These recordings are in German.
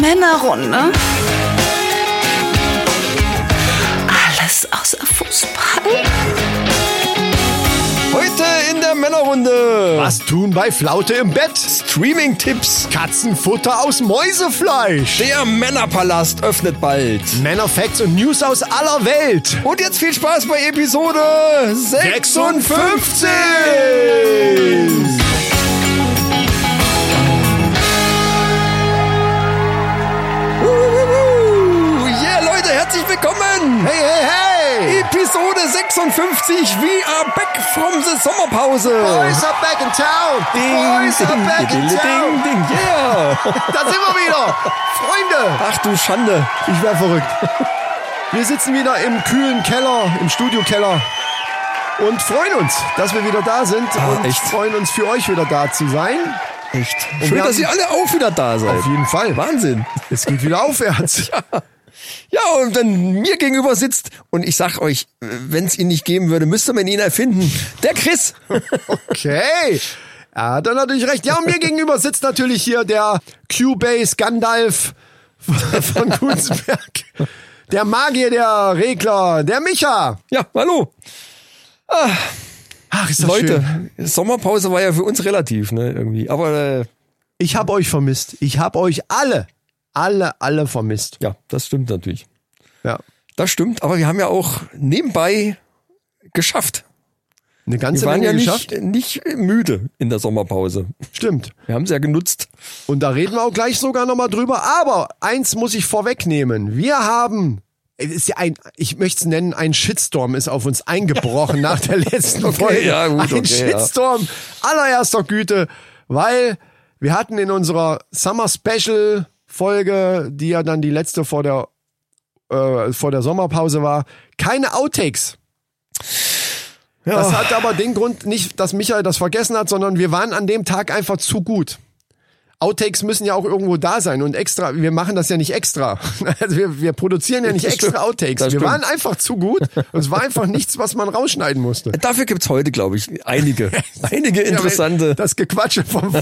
Männerrunde. Alles außer Fußball. Heute in der Männerrunde. Was tun bei Flaute im Bett? Streaming-Tipps. Katzenfutter aus Mäusefleisch. Der Männerpalast öffnet bald. Männerfacts und News aus aller Welt. Und jetzt viel Spaß bei Episode 56. 56. willkommen. Hey, hey, hey. Episode 56. We are back from the Sommerpause. Boys are back in town. Boys are back in ding, town. ding, yeah. Da sind wir wieder. Freunde. Ach du Schande. Ich wär verrückt. Wir sitzen wieder im kühlen Keller, im Studiokeller und freuen uns, dass wir wieder da sind Ah, und echt? freuen uns für euch wieder da zu sein. Echt. wir Schön, dass ihr alle auch wieder da seid. Auf jeden Fall. Wahnsinn. Es geht wieder aufwärts. Ja, und wenn mir gegenüber sitzt und ich sag euch, wenn es ihn nicht geben würde, müsste man ihn erfinden. Der Chris. Okay. Er hat er natürlich recht. Ja, und mir gegenüber sitzt natürlich hier der Q-Base Gandalf von Gunsberg. Der Magier, der Regler, der Micha. Ja, hallo. Ach, ist das Leute, schön. Sommerpause war ja für uns relativ, ne, irgendwie. Aber äh, Ich hab euch vermisst. Ich hab euch alle, alle, alle vermisst. ja, das stimmt natürlich. Ja. Das stimmt, aber wir haben ja auch nebenbei geschafft. Eine Wir ganze waren Menge ja nicht, geschafft. nicht müde in der Sommerpause. Stimmt. Wir haben es ja genutzt. Und da reden wir auch gleich sogar nochmal drüber. Aber eins muss ich vorwegnehmen. Wir haben, es ist ja ein, ich möchte es nennen, ein Shitstorm ist auf uns eingebrochen nach der letzten Okay, Folge. ja, gut, ein okay, ja. Shitstorm allererster Güte, weil wir hatten in unserer Summer Special Folge, die ja dann die letzte vor der, äh, vor der Sommerpause war, keine Outtakes. Das hat aber den Grund nicht, dass Michael das vergessen hat, sondern wir waren an dem Tag einfach zu gut. Outtakes müssen ja auch irgendwo da sein und extra, wir machen das ja nicht extra. Also wir, wir produzieren ja nicht extra. Outtakes. Das Wir stimmt. waren einfach zu gut und es war einfach nichts, was man rausschneiden musste. Dafür gibt's heute, glaube ich, einige, einige interessante. Das Gequatsche von,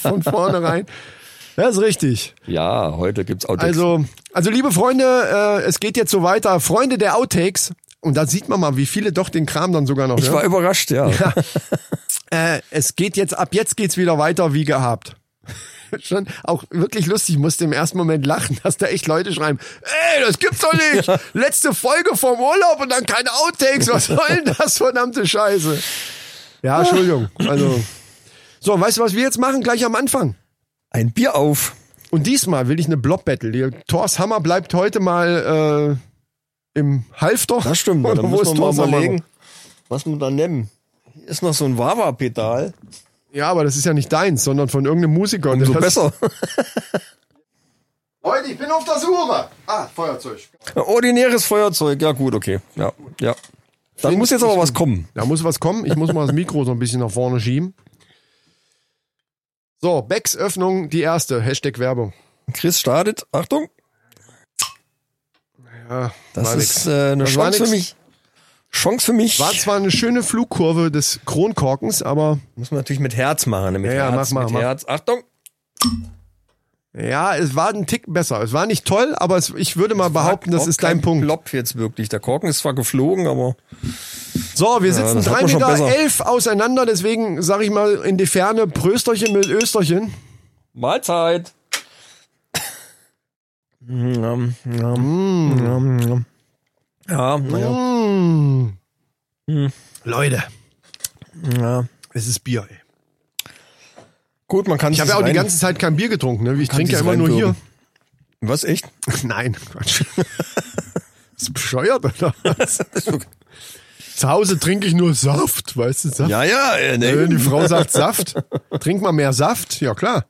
von vornherein. Das ist richtig. Ja, heute gibt's Outtakes. Also, also liebe Freunde, äh, es geht jetzt so weiter. Freunde der Outtakes. Und da sieht man mal, wie viele doch den Kram dann sogar noch ich hören. war überrascht, ja. Äh, es geht jetzt, ab jetzt geht's wieder weiter wie gehabt. Schon auch wirklich lustig, ich musste im ersten Moment lachen, dass da echt Leute schreiben, ey, das gibt's doch nicht. Letzte Folge vom Urlaub und dann keine Outtakes. Was soll denn das, verdammte Scheiße? Ja, Entschuldigung. Also. So, weißt du, was wir jetzt machen? Gleich am Anfang. Ein Bier auf. Und diesmal will ich eine Blob-Battle. Thors Hammer bleibt heute mal äh, im Halfter. Das stimmt, da ist wir mal überlegen, was wir da nehmen. Hier ist noch so ein Wawa-Pedal. Ja, aber das ist ja nicht deins, sondern von irgendeinem Musiker. Umso besser. Leute, ich bin auf der Suche. Ah, Feuerzeug. Ordinäres Feuerzeug. Ja, gut, okay. Ja, ja. Dann muss jetzt aber was kommen. Da muss was kommen. Ich muss mal das Mikro so ein bisschen nach vorne schieben. So, Becks Öffnung, die erste. Hashtag Werbung. Chris startet. Achtung. Ja, Das ist äh, eine Das Chance für mich. Chance für mich. War zwar eine schöne Flugkurve des Kronkorkens, aber Muss man natürlich mit Herz machen. ne? Mit Ja, ja, Herz, mach mal, mit mach. Herz. Achtung. Ja, es war ein Tick besser. Es war nicht toll, aber es, ich würde mal behaupten, das ist dein Punkt. Plop jetzt wirklich. Der Korken ist zwar geflogen, aber So, wir sitzen hat drei Meter besser. elf auseinander, deswegen sage ich mal in die Ferne Prösterchen mit Österchen. Mahlzeit. Ja, ja, ja, ja. Ja, naja. Mm. Leute, Ja. es ist Bier, ey. Gut, man kann Ich habe ja auch die ganze Zeit kein Bier getrunken, ne? Ich trinke ja immer nur hier. Was, echt? Nein, Quatsch. Ist bescheuert, oder was? Zu Hause trinke ich nur Saft, weißt du, Saft. Ja, ja, äh, Wenn ne, die Frau sagt Saft, trink mal mehr Saft, ja klar.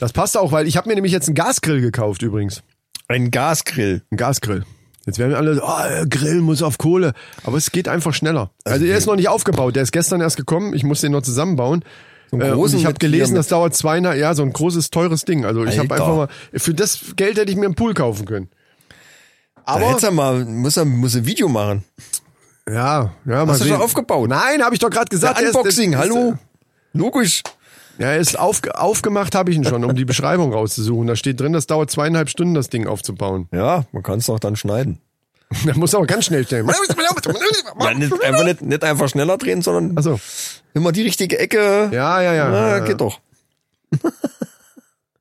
Das passt auch, weil ich habe mir nämlich jetzt einen Gasgrill gekauft übrigens. ein Gasgrill. Ein Gasgrill. Jetzt werden alle, oh, Grill muss auf Kohle. Aber es geht einfach schneller. Also der ist noch nicht aufgebaut. Der ist gestern erst gekommen. Ich muss den noch zusammenbauen. Einen Äh, ich habe gelesen, das dauert zweieinhalb, ja, so ein großes, teures Ding. Also ich habe einfach mal, für das Geld hätte ich mir einen Pool kaufen können. Da Aber, hättest du mal, muss er, muss ein Video machen. ja, ja, mal Hast du sehen. schon aufgebaut? Nein, habe ich doch gerade gesagt. Er ist- Unboxing, ist- hallo? Logisch. Ja, er ist auf, aufgemacht, habe ich ihn schon, um die Beschreibung rauszusuchen. Da steht drin, das dauert zweieinhalb Stunden, das Ding aufzubauen. Ja, man kann es doch dann schneiden. Da muss aber ganz schnell stellen. Ja, nicht, einfach, nicht, nicht einfach schneller drehen, sondern Achso. immer die richtige Ecke. Ja, ja, ja. Na, ja. geht doch.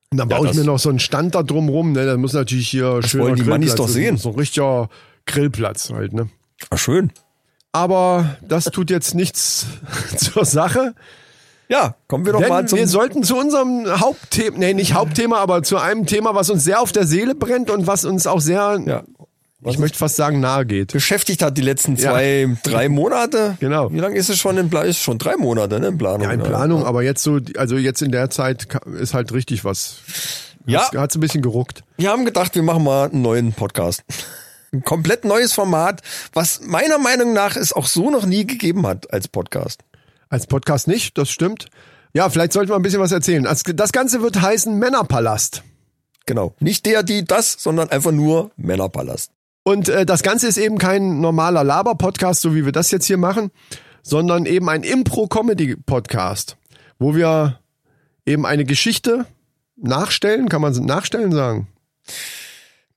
Und dann baue ich mir noch so einen Stand da drum rum, ne? Da muss natürlich hier schön wollen die Mannis doch sehen. So ein richtiger Grillplatz halt, ne? Ah, schön. Aber das tut jetzt nichts zur Sache. Ja, kommen wir doch mal Denn zum. wir sollten zu unserem Hauptthema, nee, nicht Hauptthema, aber zu einem Thema, was uns sehr auf der Seele brennt und was uns auch sehr, ja, ich möchte fast sagen, nahe geht. beschäftigt hat die letzten zwei, drei Monate. Genau. Wie lange ist es schon in Planung? Ist schon drei Monate, ne? In Planung. Ja, in Planung, aber jetzt so, also jetzt in der Zeit ist halt richtig was. Ja, Hat's ein bisschen geruckt. wir haben gedacht, wir machen mal einen neuen Podcast. Ein komplett neues Format, was meiner Meinung nach es auch so noch nie gegeben hat als Podcast. Als Podcast nicht, das stimmt. Ja, vielleicht sollten wir ein bisschen was erzählen. Das Ganze wird heißen Männerpalast. Genau. Nicht der, die, das, sondern einfach nur Männerpalast. Und äh, das Ganze ist eben kein normaler Laber-Podcast, so wie wir das jetzt hier machen, sondern eben ein Impro-Comedy-Podcast, wo wir eben eine Geschichte nachstellen, kann man nachstellen sagen?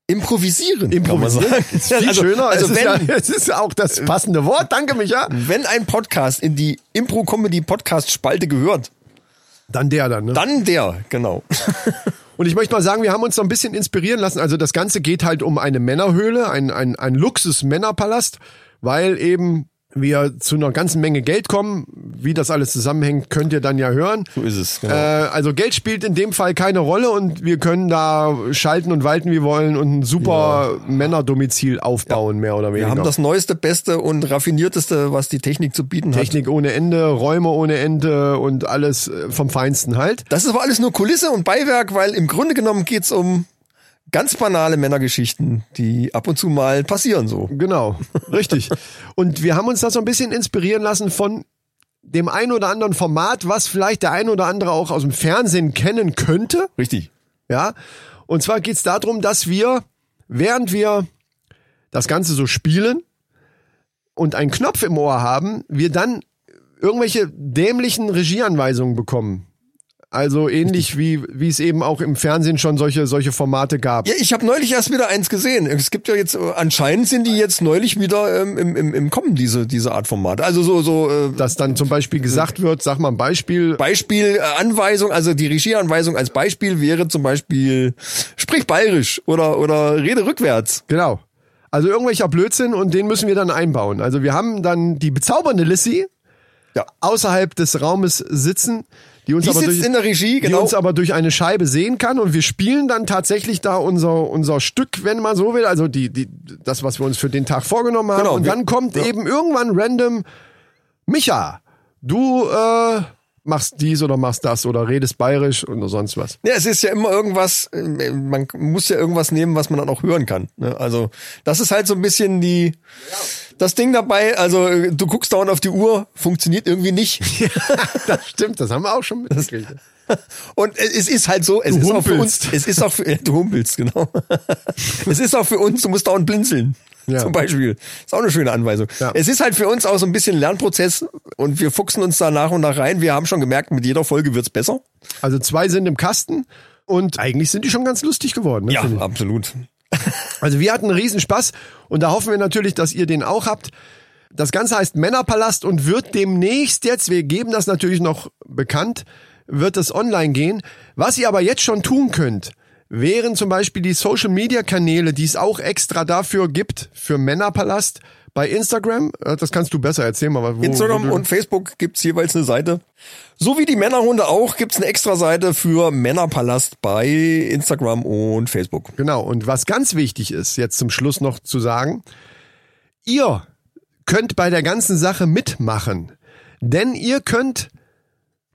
Improvisieren. Improvisieren. Ist viel also, schöner. Also es, ist wenn, ja, es ist auch das passende Wort. Danke, Micha. wenn ein Podcast in die Impro-Comedy-Podcast-Spalte gehört, Dann der dann. Ne? dann der, genau. Und ich möchte mal sagen, wir haben uns so ein bisschen inspirieren lassen. Also das Ganze geht halt um eine Männerhöhle, ein, ein, ein Luxus-Männerpalast, weil eben wir zu einer ganzen Menge Geld kommen. Wie das alles zusammenhängt, könnt ihr dann ja hören. So ist es. Genau. Äh, also Geld spielt in dem Fall keine Rolle und wir können da schalten und walten, wie wir wollen und ein super Männerdomizil aufbauen, mehr oder weniger. wir haben das neueste, beste und raffinierteste, was die Technik zu bieten hat. Technik ohne Ende, Räume ohne Ende und alles äh, vom Feinsten halt. Das ist aber alles nur Kulisse und Beiwerk, weil im Grunde genommen geht's um ganz banale Männergeschichten, die ab und zu mal passieren so. Genau, richtig. Und wir haben uns da so ein bisschen inspirieren lassen von dem ein oder anderen Format, was vielleicht der ein oder andere auch aus dem Fernsehen kennen könnte. Richtig. Ja. Und zwar geht's darum, dass wir, während wir das Ganze so spielen und einen Knopf im Ohr haben, wir dann irgendwelche dämlichen Regieanweisungen bekommen. Also ähnlich wie, wie es eben auch im Fernsehen schon solche, solche Formate gab. Ja, ich habe neulich erst wieder eins gesehen. Es gibt ja jetzt, äh, anscheinend sind die jetzt neulich wieder ähm, im, im, im Kommen, diese, diese Art Formate. Also so, so äh, Dass dann zum Beispiel gesagt wird, sag mal ein Beispiel, Beispiel, äh, Anweisung, also die Regieanweisung als Beispiel wäre zum Beispiel, sprich bayerisch oder, oder rede rückwärts. Genau. Also irgendwelcher Blödsinn und den müssen wir dann einbauen. Also wir haben dann die bezaubernde Lissy Ja. außerhalb des Raumes sitzen, die uns, Die aber sitzt durch, in der Regie, die genau. uns aber durch eine Scheibe sehen kann und wir spielen dann tatsächlich da unser, unser Stück, wenn man so will, also die, die, das, was wir uns für den Tag vorgenommen haben. Genau, und wir- dann kommt eben irgendwann random, Micha, du äh, machst dies oder machst das oder redest bayerisch oder sonst was. Ja, es ist ja immer irgendwas, äh, man muss ja irgendwas nehmen, was man dann auch hören kann. ne? Also das ist halt so ein bisschen die das Ding dabei. Also du guckst dauernd auf die Uhr, funktioniert irgendwie nicht. das stimmt, das haben wir auch schon mitgekriegt. Und es ist halt so, es Du ist auch für uns, humpelst. es ist auch für, ja, du humpelst, genau. es ist auch für uns, du musst dauernd blinzeln. Ja. Zum Beispiel. Ist auch eine schöne Anweisung. Ja. Es ist halt für uns auch so ein bisschen Lernprozess und wir fuchsen uns da nach und nach rein. Wir haben schon gemerkt, mit jeder Folge wird's besser. Also zwei sind im Kasten und eigentlich sind die schon ganz lustig geworden. Ne, ich. absolut. Also wir hatten einen Riesenspaß und da hoffen wir natürlich, dass ihr den auch habt. Das Ganze heißt Männerpalast und wird demnächst jetzt, wir geben das natürlich noch bekannt, wird es online gehen. Was ihr aber jetzt schon tun könnt, wären zum Beispiel die Social Media Kanäle, die es auch extra dafür gibt, für Männerpalast bei Instagram. Äh, Das kannst du besser erzählen, mal. Wo, Instagram wo und Facebook gibt's jeweils eine Seite. So wie die Männerrunde auch, gibt's eine extra Seite für Männerpalast bei Instagram und Facebook. Genau. Und was ganz wichtig ist, jetzt zum Schluss noch zu sagen, ihr könnt bei der ganzen Sache mitmachen. Denn ihr könnt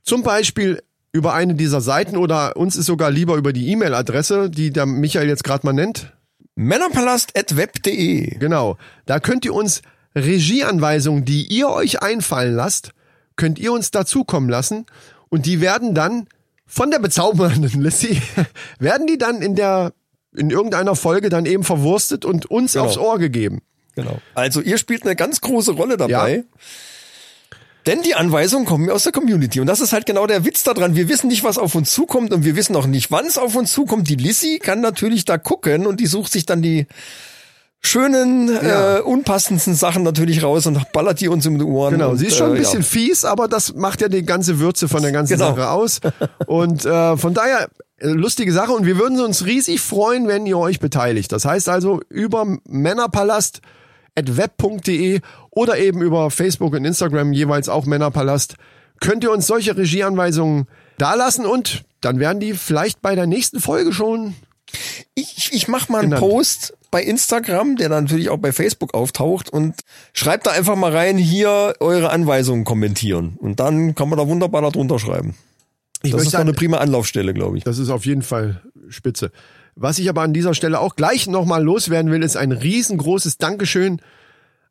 zum Beispiel über eine dieser Seiten oder uns ist sogar lieber über die E-Mail-Adresse, die der Michael jetzt gerade mal nennt. Männerpalast.web.de. Genau. Da könnt ihr uns Regieanweisungen, die ihr euch einfallen lasst, könnt ihr uns dazukommen lassen und die werden dann von der bezaubernden Lissy, werden die dann in der, in irgendeiner Folge dann eben verwurstet und uns Genau. aufs Ohr gegeben. Genau. Also ihr spielt eine ganz große Rolle dabei. Ja. Denn die Anweisungen kommen aus der Community. Und das ist halt genau der Witz daran. Wir wissen nicht, was auf uns zukommt und wir wissen auch nicht, wann es auf uns zukommt. Die Lissy kann natürlich da gucken und die sucht sich dann die schönen, Ja. äh, unpassendsten Sachen natürlich raus und ballert die uns um die Ohren. Genau, und, sie ist schon ein äh, bisschen Ja. fies, aber das macht ja die ganze Würze von der ganzen Genau. Sache aus. Und äh, von daher äh, lustige Sache und wir würden uns riesig freuen, wenn ihr euch beteiligt. Das heißt also über Männerpalast web.de oder eben über Facebook und Instagram jeweils auch Männerpalast könnt ihr uns solche Regieanweisungen dalassen und dann werden die vielleicht bei der nächsten Folge schon Ich, ich mach mal einen Genannt. Post bei Instagram, der dann natürlich auch bei Facebook auftaucht und schreibt da einfach mal rein, hier eure Anweisungen kommentieren. Und dann kann man da wunderbar darunter schreiben. ich Das ist doch eine prima Anlaufstelle, glaube ich. Das ist auf jeden Fall spitze. Was ich aber an dieser Stelle auch gleich nochmal loswerden will, ist ein riesengroßes Dankeschön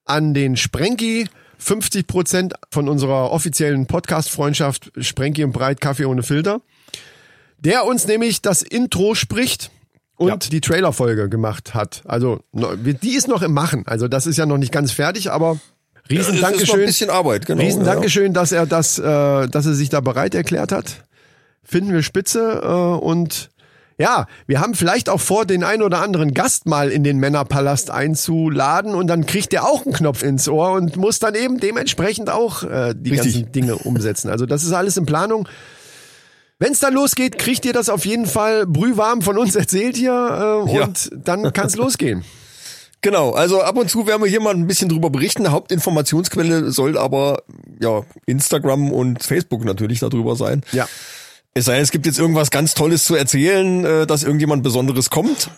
an den Sprenki. 50 Prozent von unserer offiziellen Podcast-Freundschaft Sprenki und Breit Kaffee ohne Filter. Der uns nämlich das Intro spricht und Ja. die Trailerfolge gemacht hat. Also die ist noch im Machen. Also das ist ja noch nicht ganz fertig, aber riesen noch ein Dankeschön. bisschen Arbeit, genau. Riesen ja. Dankeschön, dass er das, äh, dass er sich da bereit erklärt hat. Finden wir spitze äh, und ja, wir haben vielleicht auch vor, den einen oder anderen Gast mal in den Männerpalast einzuladen und dann kriegt der auch einen Knopf ins Ohr und muss dann eben dementsprechend auch äh, die Richtig. ganzen Dinge umsetzen. Also das ist alles in Planung. Wenn es dann losgeht, kriegt ihr das auf jeden Fall brühwarm von uns erzählt hier äh, Ja. und dann kann es losgehen. Genau, also ab und zu werden wir hier mal ein bisschen drüber berichten. Hauptinformationsquelle soll aber ja Instagram und Facebook natürlich darüber sein. Ja. Es sei denn, es gibt jetzt irgendwas ganz Tolles zu erzählen, äh, dass irgendjemand Besonderes kommt.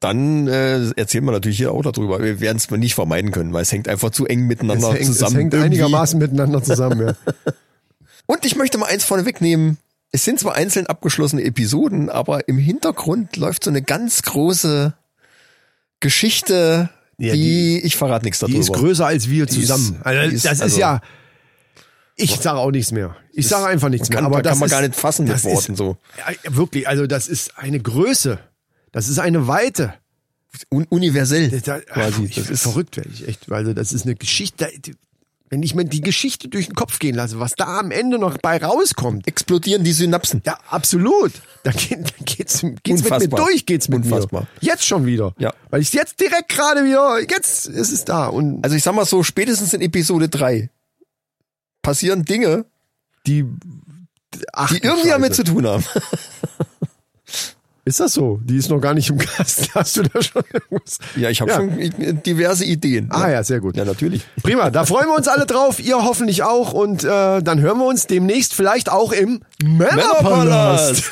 Dann äh, erzählen wir natürlich hier auch darüber. Wir werden es nicht vermeiden können, weil es hängt einfach zu eng Es miteinander hängt, zusammen. es hängt irgendwie. einigermaßen miteinander zusammen. Ja. Und ich möchte mal eins vorne wegnehmen. Es sind zwar einzeln abgeschlossene Episoden, aber im Hintergrund läuft so eine ganz große Geschichte, Ja, die, ich verrate nichts darüber. Die ist größer als wir Die ist- zusammen. also, die ist- das ist also- ja. Ich sage auch nichts mehr. Ich sage einfach nichts kann- mehr. Aber da das kann man ist, gar nicht fassen mit Worten ist, so. Ja, wirklich, also das ist eine Größe. Das ist eine Weite. Un universell Da, quasi. ich, Das ist verrückt werde ich echt. Also das ist eine Geschichte. Wenn ich mir die Geschichte durch den Kopf gehen lasse, was da am Ende noch bei rauskommt. explodieren die Synapsen. Ja, absolut. Da, geht, da geht's, geht's mit mir durch, geht's mit Unfassbar. mir. Jetzt schon wieder. Ja. Weil ich jetzt direkt gerade wieder, jetzt ist es da. Und Also ich sag mal so, spätestens in Episode 3 passieren Dinge, die, ach, die irgendwie damit zu tun haben. Ist das so? Die ist noch gar nicht im Gast. Hast du da schon irgendwas? Ja, ich habe Ja. schon diverse Ideen. Ah ja, sehr gut. Ja, natürlich. Prima, da freuen wir uns alle drauf. Ihr hoffentlich auch. Und äh, dann hören wir uns demnächst vielleicht auch im Männerpalast.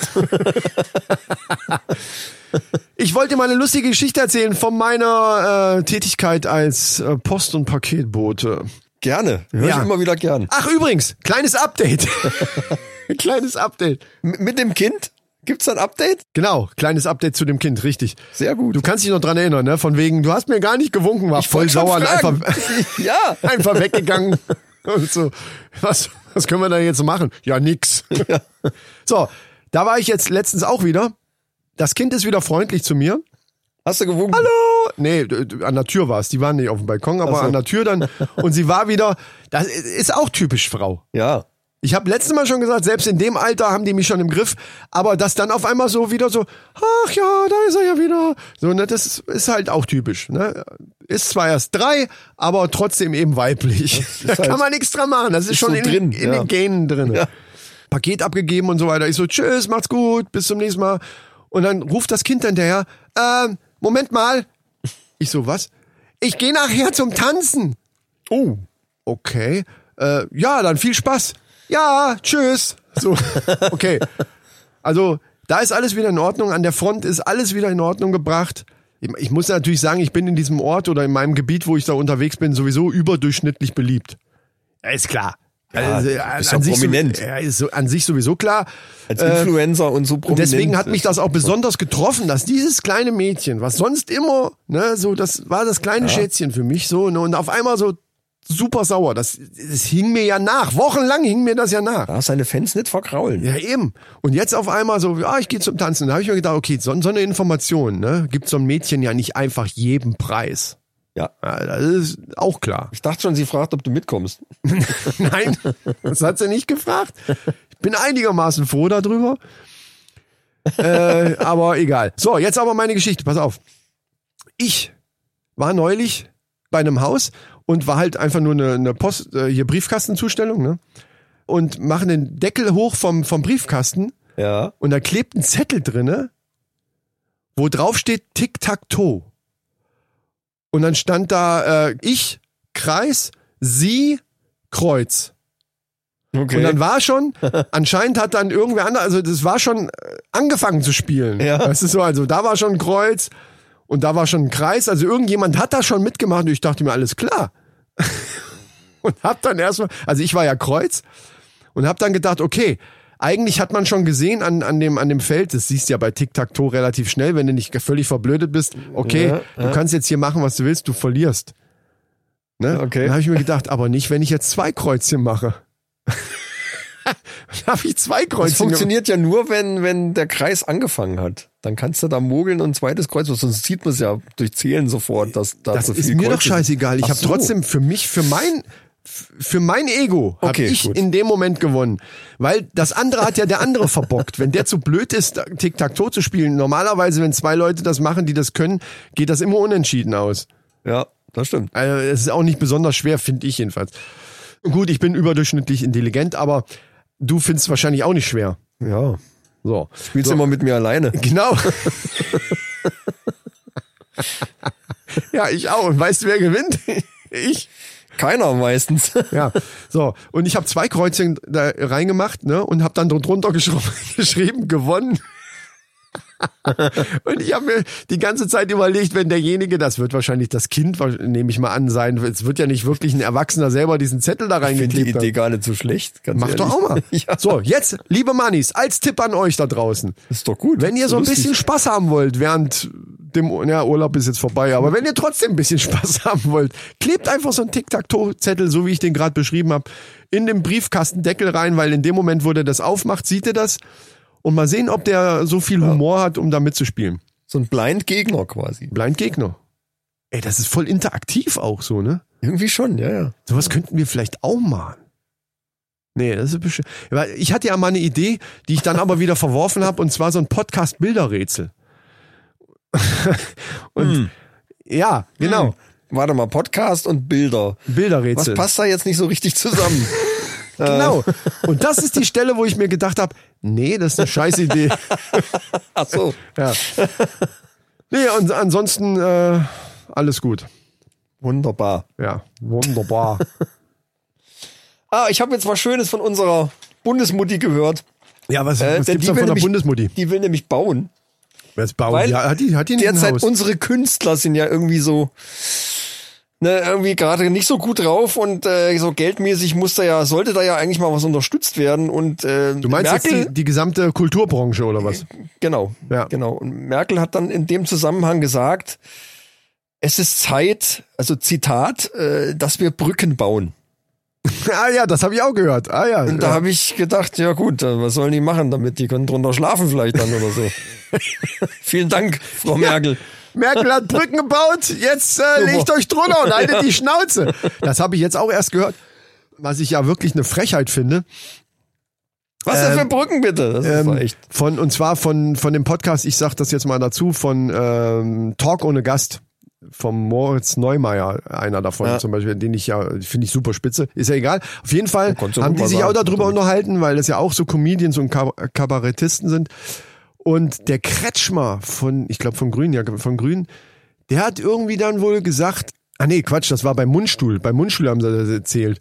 Ich wollte dir mal eine lustige Geschichte erzählen von meiner äh, Tätigkeit als äh, Post- und Paketbote. Gerne. Hör Ja. ich immer wieder gern. Ach übrigens, kleines Update. kleines Update. M mit dem Kind gibt's ein Update? Genau, kleines Update zu dem Kind, richtig. Sehr gut. Du kannst dich noch dran erinnern, ne? Von wegen, du hast mir gar nicht gewunken, war voll wollte schon sauer und einfach, ja. einfach weggegangen. Und so, was, was können wir da jetzt machen? Ja, nix. So, da war ich jetzt letztens auch wieder. Das Kind ist wieder freundlich zu mir. Hast du gewunken? Hallo! Nee, an der Tür war es. Die waren nicht auf dem Balkon, aber so. an der Tür dann. Und sie war wieder, das ist auch typisch Frau. Ja. Ich habe letztes Mal schon gesagt, selbst in dem Alter haben die mich schon im Griff, aber das dann auf einmal so wieder so, ach ja, da ist er ja wieder. So, ne, das ist, ist halt auch typisch. Ne? Ist zwar erst drei, aber trotzdem eben weiblich. Da halt- kann man nichts dran machen. Das ist, ist schon so in, drin, in ja. den Genen drin. Ja. Paket abgegeben und so weiter. Ich so, tschüss, macht's gut, bis zum nächsten Mal. Und dann ruft das Kind hinterher, ähm, Moment mal. Ich so, was? Ich gehe nachher zum Tanzen. Oh. Okay. Äh, ja, dann viel Spaß. Ja, tschüss. So, okay. Also, da ist alles wieder in Ordnung. An der Front ist alles wieder in Ordnung gebracht. Ich, muss natürlich sagen, ich bin in diesem Ort oder in meinem Gebiet, wo ich da unterwegs bin, sowieso überdurchschnittlich beliebt. Ist klar. Also, du an, bist an, ja sich prominent. So, ja, ist so, an sich sowieso klar. Als Influencer und so Und prominent. deswegen hat mich das auch besonders getroffen, dass dieses kleine Mädchen, was sonst immer, ne, so, das war das kleine Schätzchen für mich so, ne, und auf einmal so super sauer. Das, das hing mir ja nach. Wochenlang hing mir das ja nach. Darf seine Fans nicht verkraulen. Ja, eben. Und jetzt auf einmal so, ja, ich gehe zum Tanzen. Da habe ich mir gedacht, okay, so, so eine Information, ne, gibt so ein Mädchen ja nicht einfach jedem Preis. Ja. Ja, das ist auch klar. Ich dachte schon, sie fragt, ob du mitkommst. Nein, das hat sie nicht gefragt. Ich bin einigermaßen froh darüber. äh, aber egal. So, jetzt aber meine Geschichte. Pass auf. Ich war neulich bei einem Haus und war halt einfach nur eine, eine Post, äh, hier Briefkastenzustellung, ne? Und machen den Deckel hoch vom, vom Briefkasten Ja. und da klebt ein Zettel drinne, wo drauf steht Tic-Tac-Toe. Und dann stand da äh, ich, Kreis, sie, Kreuz. Okay. Und dann war schon, anscheinend hat dann irgendwer anderes, also das war schon äh, angefangen zu spielen. Ja. Weißt du so, also da war schon ein Kreuz und da war schon ein Kreis, also irgendjemand hat da schon mitgemacht und ich dachte mir, alles klar. und hab dann erstmal, also ich war ja Kreuz und hab dann gedacht, okay, eigentlich hat man schon gesehen an, an, dem, an dem Feld, das siehst du ja bei Tic-Tac-Toe relativ schnell, wenn du nicht völlig verblödet bist, okay, Ja, du kannst jetzt hier machen, was du willst, du verlierst. Ne? Okay. Dann habe ich mir gedacht, aber nicht, wenn ich jetzt zwei Kreuzchen mache. Dann habe ich zwei Das Kreuzchen gemacht. funktioniert ja nur, wenn, wenn der Kreis angefangen hat. Dann kannst du da mogeln und ein zweites Kreuz, sonst sieht man es ja durch Zählen sofort, dass da Das so ist viel mir Kreuze doch scheißegal. Ich habe so. trotzdem für mich, für mein, für mein Ego, habe Okay, ich gut. in dem Moment gewonnen. Weil das andere hat ja der andere verbockt. Wenn der zu blöd ist, Tic-Tac-Toe zu spielen, normalerweise, wenn zwei Leute das machen, die das können, geht das immer unentschieden aus. Ja, das stimmt. Also es ist auch nicht besonders schwer, finde ich jedenfalls. Gut, ich bin überdurchschnittlich intelligent, aber du findest wahrscheinlich auch nicht schwer. Ja. So. Spielst du immer mit mir alleine? Genau. ja, ich auch. Und weißt du, wer gewinnt? Ich. Keiner meistens. Ja, so. Und ich habe zwei Kreuzchen da reingemacht, ne? Und habe dann drunter geschrieben, geschrieben gewonnen. und ich habe mir die ganze Zeit überlegt, wenn derjenige, das wird wahrscheinlich das Kind, nehme ich mal an, sein, es wird ja nicht wirklich ein Erwachsener selber diesen Zettel da Ich die reingeklebt haben. Idee gar nicht so schlecht. Mach ehrlich. doch auch mal. Ja, So, jetzt, liebe Mannis, als Tipp an euch da draußen. ist doch gut. Wenn ihr so ein bisschen Spaß haben wollt, während dem ja, Urlaub ist jetzt vorbei, aber wenn ihr trotzdem ein bisschen Spaß haben wollt, klebt einfach so einen Tic-Tac-Toe-Zettel, so wie ich den gerade beschrieben habe, in den Briefkastendeckel rein, weil in dem Moment, wo der das aufmacht, sieht er das. Und mal sehen, ob der so viel Humor hat, um da mitzuspielen. So ein Blind-Gegner quasi. Blind Gegner. Ey, das ist voll interaktiv auch so, ne? Irgendwie schon, ja, ja. Sowas könnten wir vielleicht auch machen. Nee, das ist bestimmt. Ich hatte ja mal eine Idee, die ich dann aber wieder verworfen habe, und zwar so ein Podcast-Bilderrätsel. und Hm. ja, genau. Warte mal, Podcast und Bilder. Was Bilderrätsel. passt da jetzt nicht so richtig zusammen? Genau. Und das ist die Stelle, wo ich mir gedacht habe, nee, das ist eine scheiß Idee. Ach so. ja. Nee, und ansonsten äh, alles gut. Wunderbar. Ja, wunderbar. Ah, ich habe jetzt was Schönes von unserer Bundesmutti gehört. Ja, was, Äh, was denn gibt's will von der Bundesmutti? Die will nämlich bauen. Bauen? Weil Ja, hat die, hat die nicht Derzeit Haus? unsere Künstler sind ja irgendwie so ne, irgendwie gerade nicht so gut drauf und äh, so geldmäßig muss da ja sollte da ja eigentlich mal was unterstützt werden und äh, Du meinst Merkel, jetzt die, die gesamte Kulturbranche oder was? genau Ja. genau und Merkel hat dann in dem Zusammenhang gesagt es ist Zeit also Zitat äh, dass wir Brücken bauen ah ja, das habe ich auch gehört. Ah ja. und da ja. habe ich gedacht ja gut äh, was sollen die machen damit die können drunter schlafen vielleicht dann oder so vielen Dank Frau Merkel Merkel hat Brücken gebaut, jetzt äh, legt euch drunter und haltet die Schnauze. Das habe ich jetzt auch erst gehört, was ich ja wirklich eine Frechheit finde. was denn für Brücken bitte das ist Ähm, doch echt Von, und zwar von, von dem Podcast, ich sag das jetzt mal dazu, von ähm, Talk ohne Gast. Vom Moritz Neumeier, einer davon Ja. zum Beispiel, den ich ja, finde ich super spitze. Ist ja egal. Auf jeden Fall haben die sich sagen. auch darüber unterhalten, weil das ja auch so Comedians und Kab Kabarettisten sind. Und der Kretschmer von, ich glaube von Grün, ja, von Grün, der hat irgendwie dann wohl gesagt, ah nee, Quatsch, das war beim Mundstuhl. Beim Mundstuhl haben sie das erzählt.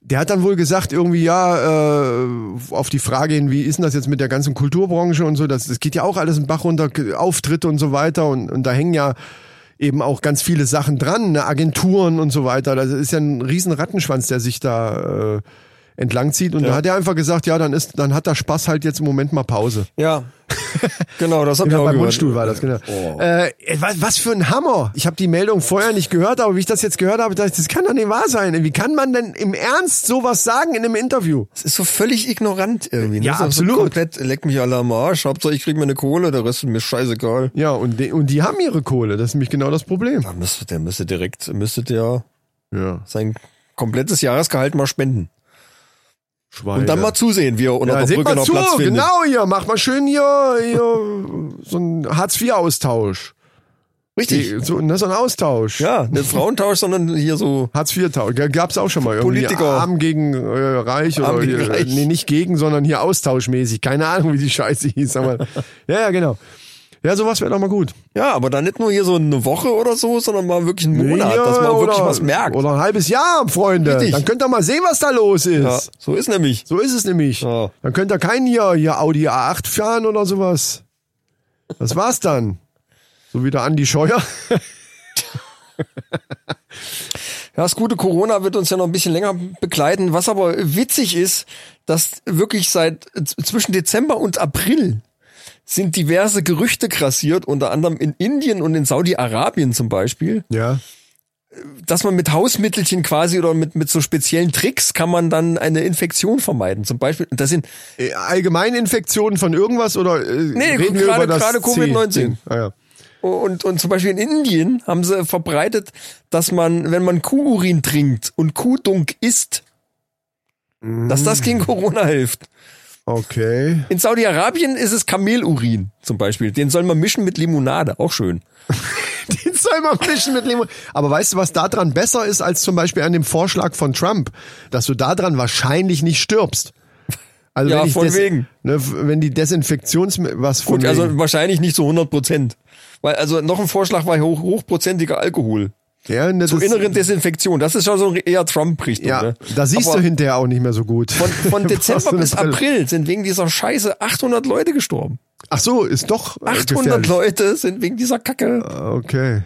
der hat dann wohl gesagt, irgendwie, ja, äh, auf die Frage hin, wie ist denn das jetzt mit der ganzen Kulturbranche und so, das, das geht ja auch alles in den Bach runter, Auftritte und so weiter und, und da hängen ja eben auch ganz viele Sachen dran, ne, Agenturen und so weiter. Das ist ja ein riesen Rattenschwanz, der sich da äh, entlang zieht. Und da hat er einfach gesagt, ja, dann ist, dann hat der Spaß halt jetzt im Moment mal Pause. Ja. genau, das hab ich auch beim gehört. Mundstuhl war das, genau. Äh, was, was für ein Hammer. Ich habe die Meldung vorher nicht gehört, aber wie ich das jetzt gehört habe, dachte ich, das kann doch nicht wahr sein. Wie kann man denn im Ernst sowas sagen in einem Interview? Das ist so völlig ignorant irgendwie. Ne? Ja, Das ist absolut. So komplett, leck mich alle am Arsch. Hauptsache ich krieg meine Kohle, der Rest ist mir scheißegal. Ja, und die, und die haben ihre Kohle. Das ist nämlich genau das Problem. Da müsste, der müsste direkt, müsste der Ja, sein komplettes Jahresgehalt mal spenden. Schweine. Und dann mal zusehen, wie er unter ja, der Brücke noch zu, Platz findet. genau hier, mach mal schön hier, hier so ein Hartz-IV-Austausch. Richtig. So, das ist ein Austausch. Ja, nicht Frauentausch, sondern hier so. Hartz-IV-Tausch. Gab's auch schon mal. Irgendwie Politiker. Arm gegen äh, Reich Arm oder gegen hier, Reich. nee, nicht gegen, sondern hier austauschmäßig. Keine Ahnung, wie die Scheiße hieß. Aber, ja, ja, genau. Ja, sowas wäre doch mal gut. Ja, aber dann nicht nur hier so eine Woche oder so, sondern mal wirklich einen Monat, Ja, dass man auch wirklich oder- was merkt. Oder ein halbes Jahr, Freunde. Richtig. Dann könnt ihr mal sehen, was da los ist. ja, so ist nämlich. So ist es nämlich. Ja. Dann könnt ihr keinen hier, hier Audi A8 fahren oder sowas. Das war's dann. So wie der Andi Scheuer. Ja, das gute Corona wird uns ja noch ein bisschen länger begleiten. Was aber witzig ist, dass wirklich seit z- zwischen Dezember und April sind diverse Gerüchte grassiert, unter anderem in Indien und in Saudi-Arabien zum Beispiel, Ja. dass man mit Hausmittelchen quasi oder mit, mit so speziellen Tricks kann man dann eine Infektion vermeiden. Zum Beispiel, das sind Äh, Allgemeininfektionen von irgendwas oder äh, Nee, reden wir gerade- gerade Covid-19. C? Ah, ja. Und, und zum Beispiel in Indien haben sie verbreitet, dass man, wenn man Kuhurin trinkt und Kuhdunk isst, dass das gegen Corona hilft. Okay. In Saudi-Arabien ist es Kamelurin zum Beispiel. Den soll man mischen mit Limonade. Auch schön. Den soll man mischen mit Limon. Aber weißt du, was da dran besser ist als zum Beispiel an dem Vorschlag von Trump, dass du da dran wahrscheinlich nicht stirbst? Also Ja, von wegen. Ne, wenn die Desinfektions was von Gut, also wegen. wahrscheinlich nicht so 100 Prozent. Weil, also noch ein Vorschlag war hoch, hochprozentiger Alkohol. Ja, ne, Zur inneren Desinfektion. Das ist schon so eher Trump-Richtung. ja, ne? da siehst Aber du hinterher auch nicht mehr so gut. Von, von Dezember bis Brille. April sind wegen dieser Scheiße 800 Leute gestorben. Ach so, ist doch äh, 800 gefährlich. Leute sind wegen dieser Kacke. Okay.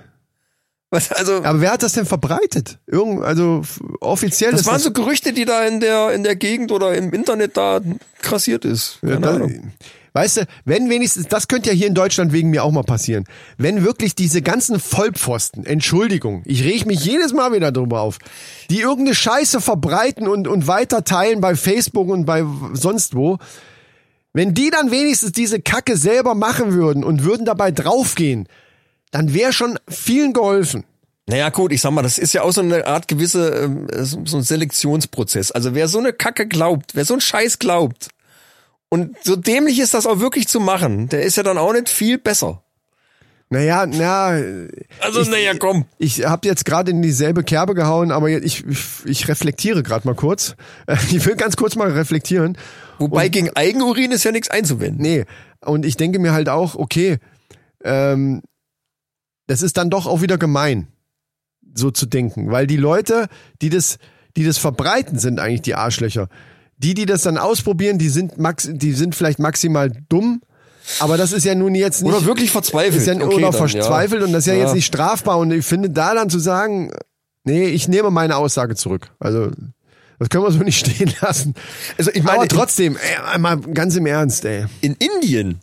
Was, also, Aber wer hat das denn verbreitet? Irgend, also offiziell das waren das, so Gerüchte, die da in der, in der Gegend oder im Internet da grassiert ist. Keine Ja, da, Ahnung. Weißt du, wenn wenigstens, das könnte ja hier in Deutschland wegen mir auch mal passieren, wenn wirklich diese ganzen Vollpfosten, Entschuldigung, ich reg mich jedes Mal wieder drüber auf, die irgendeine Scheiße verbreiten und, und weiter teilen bei Facebook und bei sonst wo, wenn die dann wenigstens diese Kacke selber machen würden und würden dabei draufgehen, dann wäre schon vielen geholfen. Naja, gut, ich sag mal, das ist ja auch so eine Art gewisse, ähm, so so ein Selektionsprozess. Also wer so eine Kacke glaubt, wer so einen Scheiß glaubt und so dämlich ist das auch wirklich zu machen, der ist ja dann auch nicht viel besser. Naja, na, Also, Ich- naja, komm. Ich habe jetzt gerade in dieselbe Kerbe gehauen, aber ich, ich, ich reflektiere gerade mal kurz. Ich will ganz kurz mal reflektieren. Wobei gegen Eigenurin ist ja nichts einzuwenden. Nee, und ich denke mir halt auch, okay, ähm, das ist dann doch auch wieder gemein, so zu denken, weil die Leute, die das, die das verbreiten, sind eigentlich die Arschlöcher. Die, die das dann ausprobieren, die sind max, die sind vielleicht maximal dumm, aber das ist ja nun jetzt nicht Oder wirklich verzweifelt. ist ja, Okay, oder dann, verzweifelt und das ist ja, Ja. jetzt nicht strafbar und ich finde da dann zu sagen, nee, ich nehme meine Aussage zurück. Also das können wir so nicht stehen lassen. Also ich meine, Aber trotzdem, ey, einmal ganz im Ernst, ey. in Indien,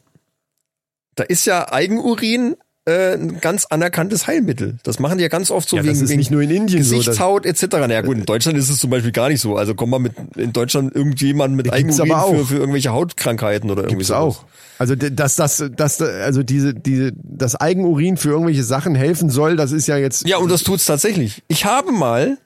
da ist ja Eigenurin äh, ein ganz anerkanntes Heilmittel. Das machen die ja ganz oft so Ja, wegen, das ist wegen nicht nur in Indien so, Gesichtshaut etc. Na gut, in Deutschland ist es zum Beispiel gar nicht so. Also komm mal mit in Deutschland irgendjemand mit Eigenurin für, für irgendwelche Hautkrankheiten oder irgendwie sowas. auch. Also dass das, dass also diese, diese, das Eigenurin für irgendwelche Sachen helfen soll, das ist ja jetzt. Ja, und das tut's tatsächlich. Ich habe mal,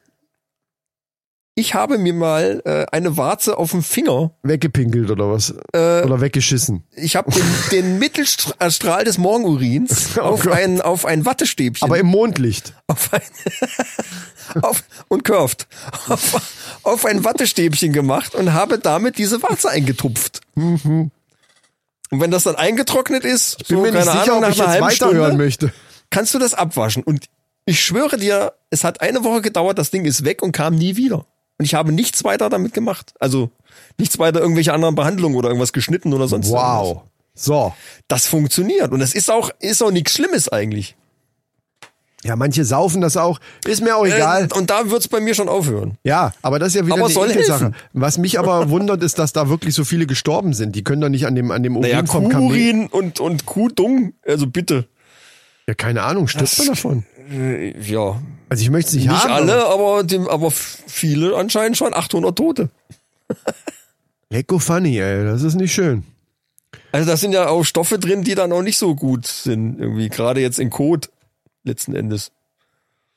ich habe mir mal äh, eine Warze auf dem Finger, weggepinkelt oder was? äh, oder weggeschissen. ich habe den, den Mittelstrahl des Morgenurins Oh auf Gott. ein auf ein Wattestäbchen. Aber im Mondlicht. auf ein auf, und curved auf, auf ein Wattestäbchen gemacht und habe damit diese Warze eingetupft. Und wenn das dann eingetrocknet ist, Mhm. Bin so, mir nicht sicher, Ahnung, ob ich jetzt weiterhören möchte. kannst du das abwaschen. Und ich schwöre dir, es hat eine Woche gedauert, das Ding ist weg und kam nie wieder. Und ich habe nichts weiter damit gemacht. Also nichts weiter irgendwelche anderen Behandlungen oder irgendwas geschnitten oder sonst irgendwas. Wow. So. Das funktioniert. Und es ist auch, ist auch nichts Schlimmes eigentlich. Ja, manche saufen das auch. Ist mir auch egal. Äh, und da wird's bei mir schon aufhören. Ja, aber das ist ja wieder Aber eine Ekelsache. helfen. Was mich aber wundert, ist, dass da wirklich so viele gestorben sind. Die können doch nicht an dem, an dem Urin Naja, vom Kamel. Kurin und, und Kuhdung, also bitte. Ja, keine Ahnung, stirbt man davon? Äh, Ja, Also ich möchte es nicht, nicht haben. alle, aber, dem, aber viele anscheinend schon 800 Tote. Lecko funny, ey. Das ist nicht schön. Also da sind ja auch Stoffe drin, die dann auch nicht so gut sind, irgendwie. Gerade jetzt in Kot, letzten Endes.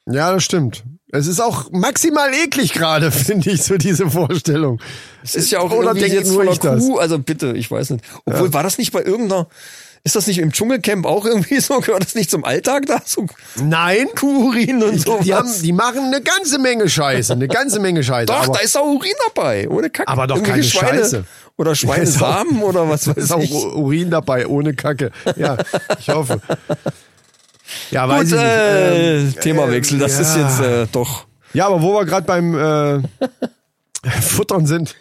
Ja, das stimmt. Es ist auch maximal eklig gerade, finde ich, so diese Vorstellung. Es ist ja auch Oder irgendwie jetzt nur ich einer das? Kuh, also bitte, ich weiß nicht. Obwohl, war das nicht bei irgendeiner, ist das nicht im Dschungelcamp auch irgendwie so, gehört das nicht zum Alltag da, so Nein. Kuhurin und so? Die, haben, die machen eine ganze Menge Scheiße, eine ganze Menge Scheiße. Doch, aber da ist auch Urin dabei, ohne Kacke. Aber doch keine Schweine Scheiße. Oder Schweinesamen oder was da ist weiß auch ich. Urin dabei, ohne Kacke. Ja, ich hoffe. Ja, weiß Gut, ich nicht. äh, Ähm, Themawechsel, das ja. ist jetzt äh, doch. Ja, aber wo wir gerade beim äh, Futtern sind.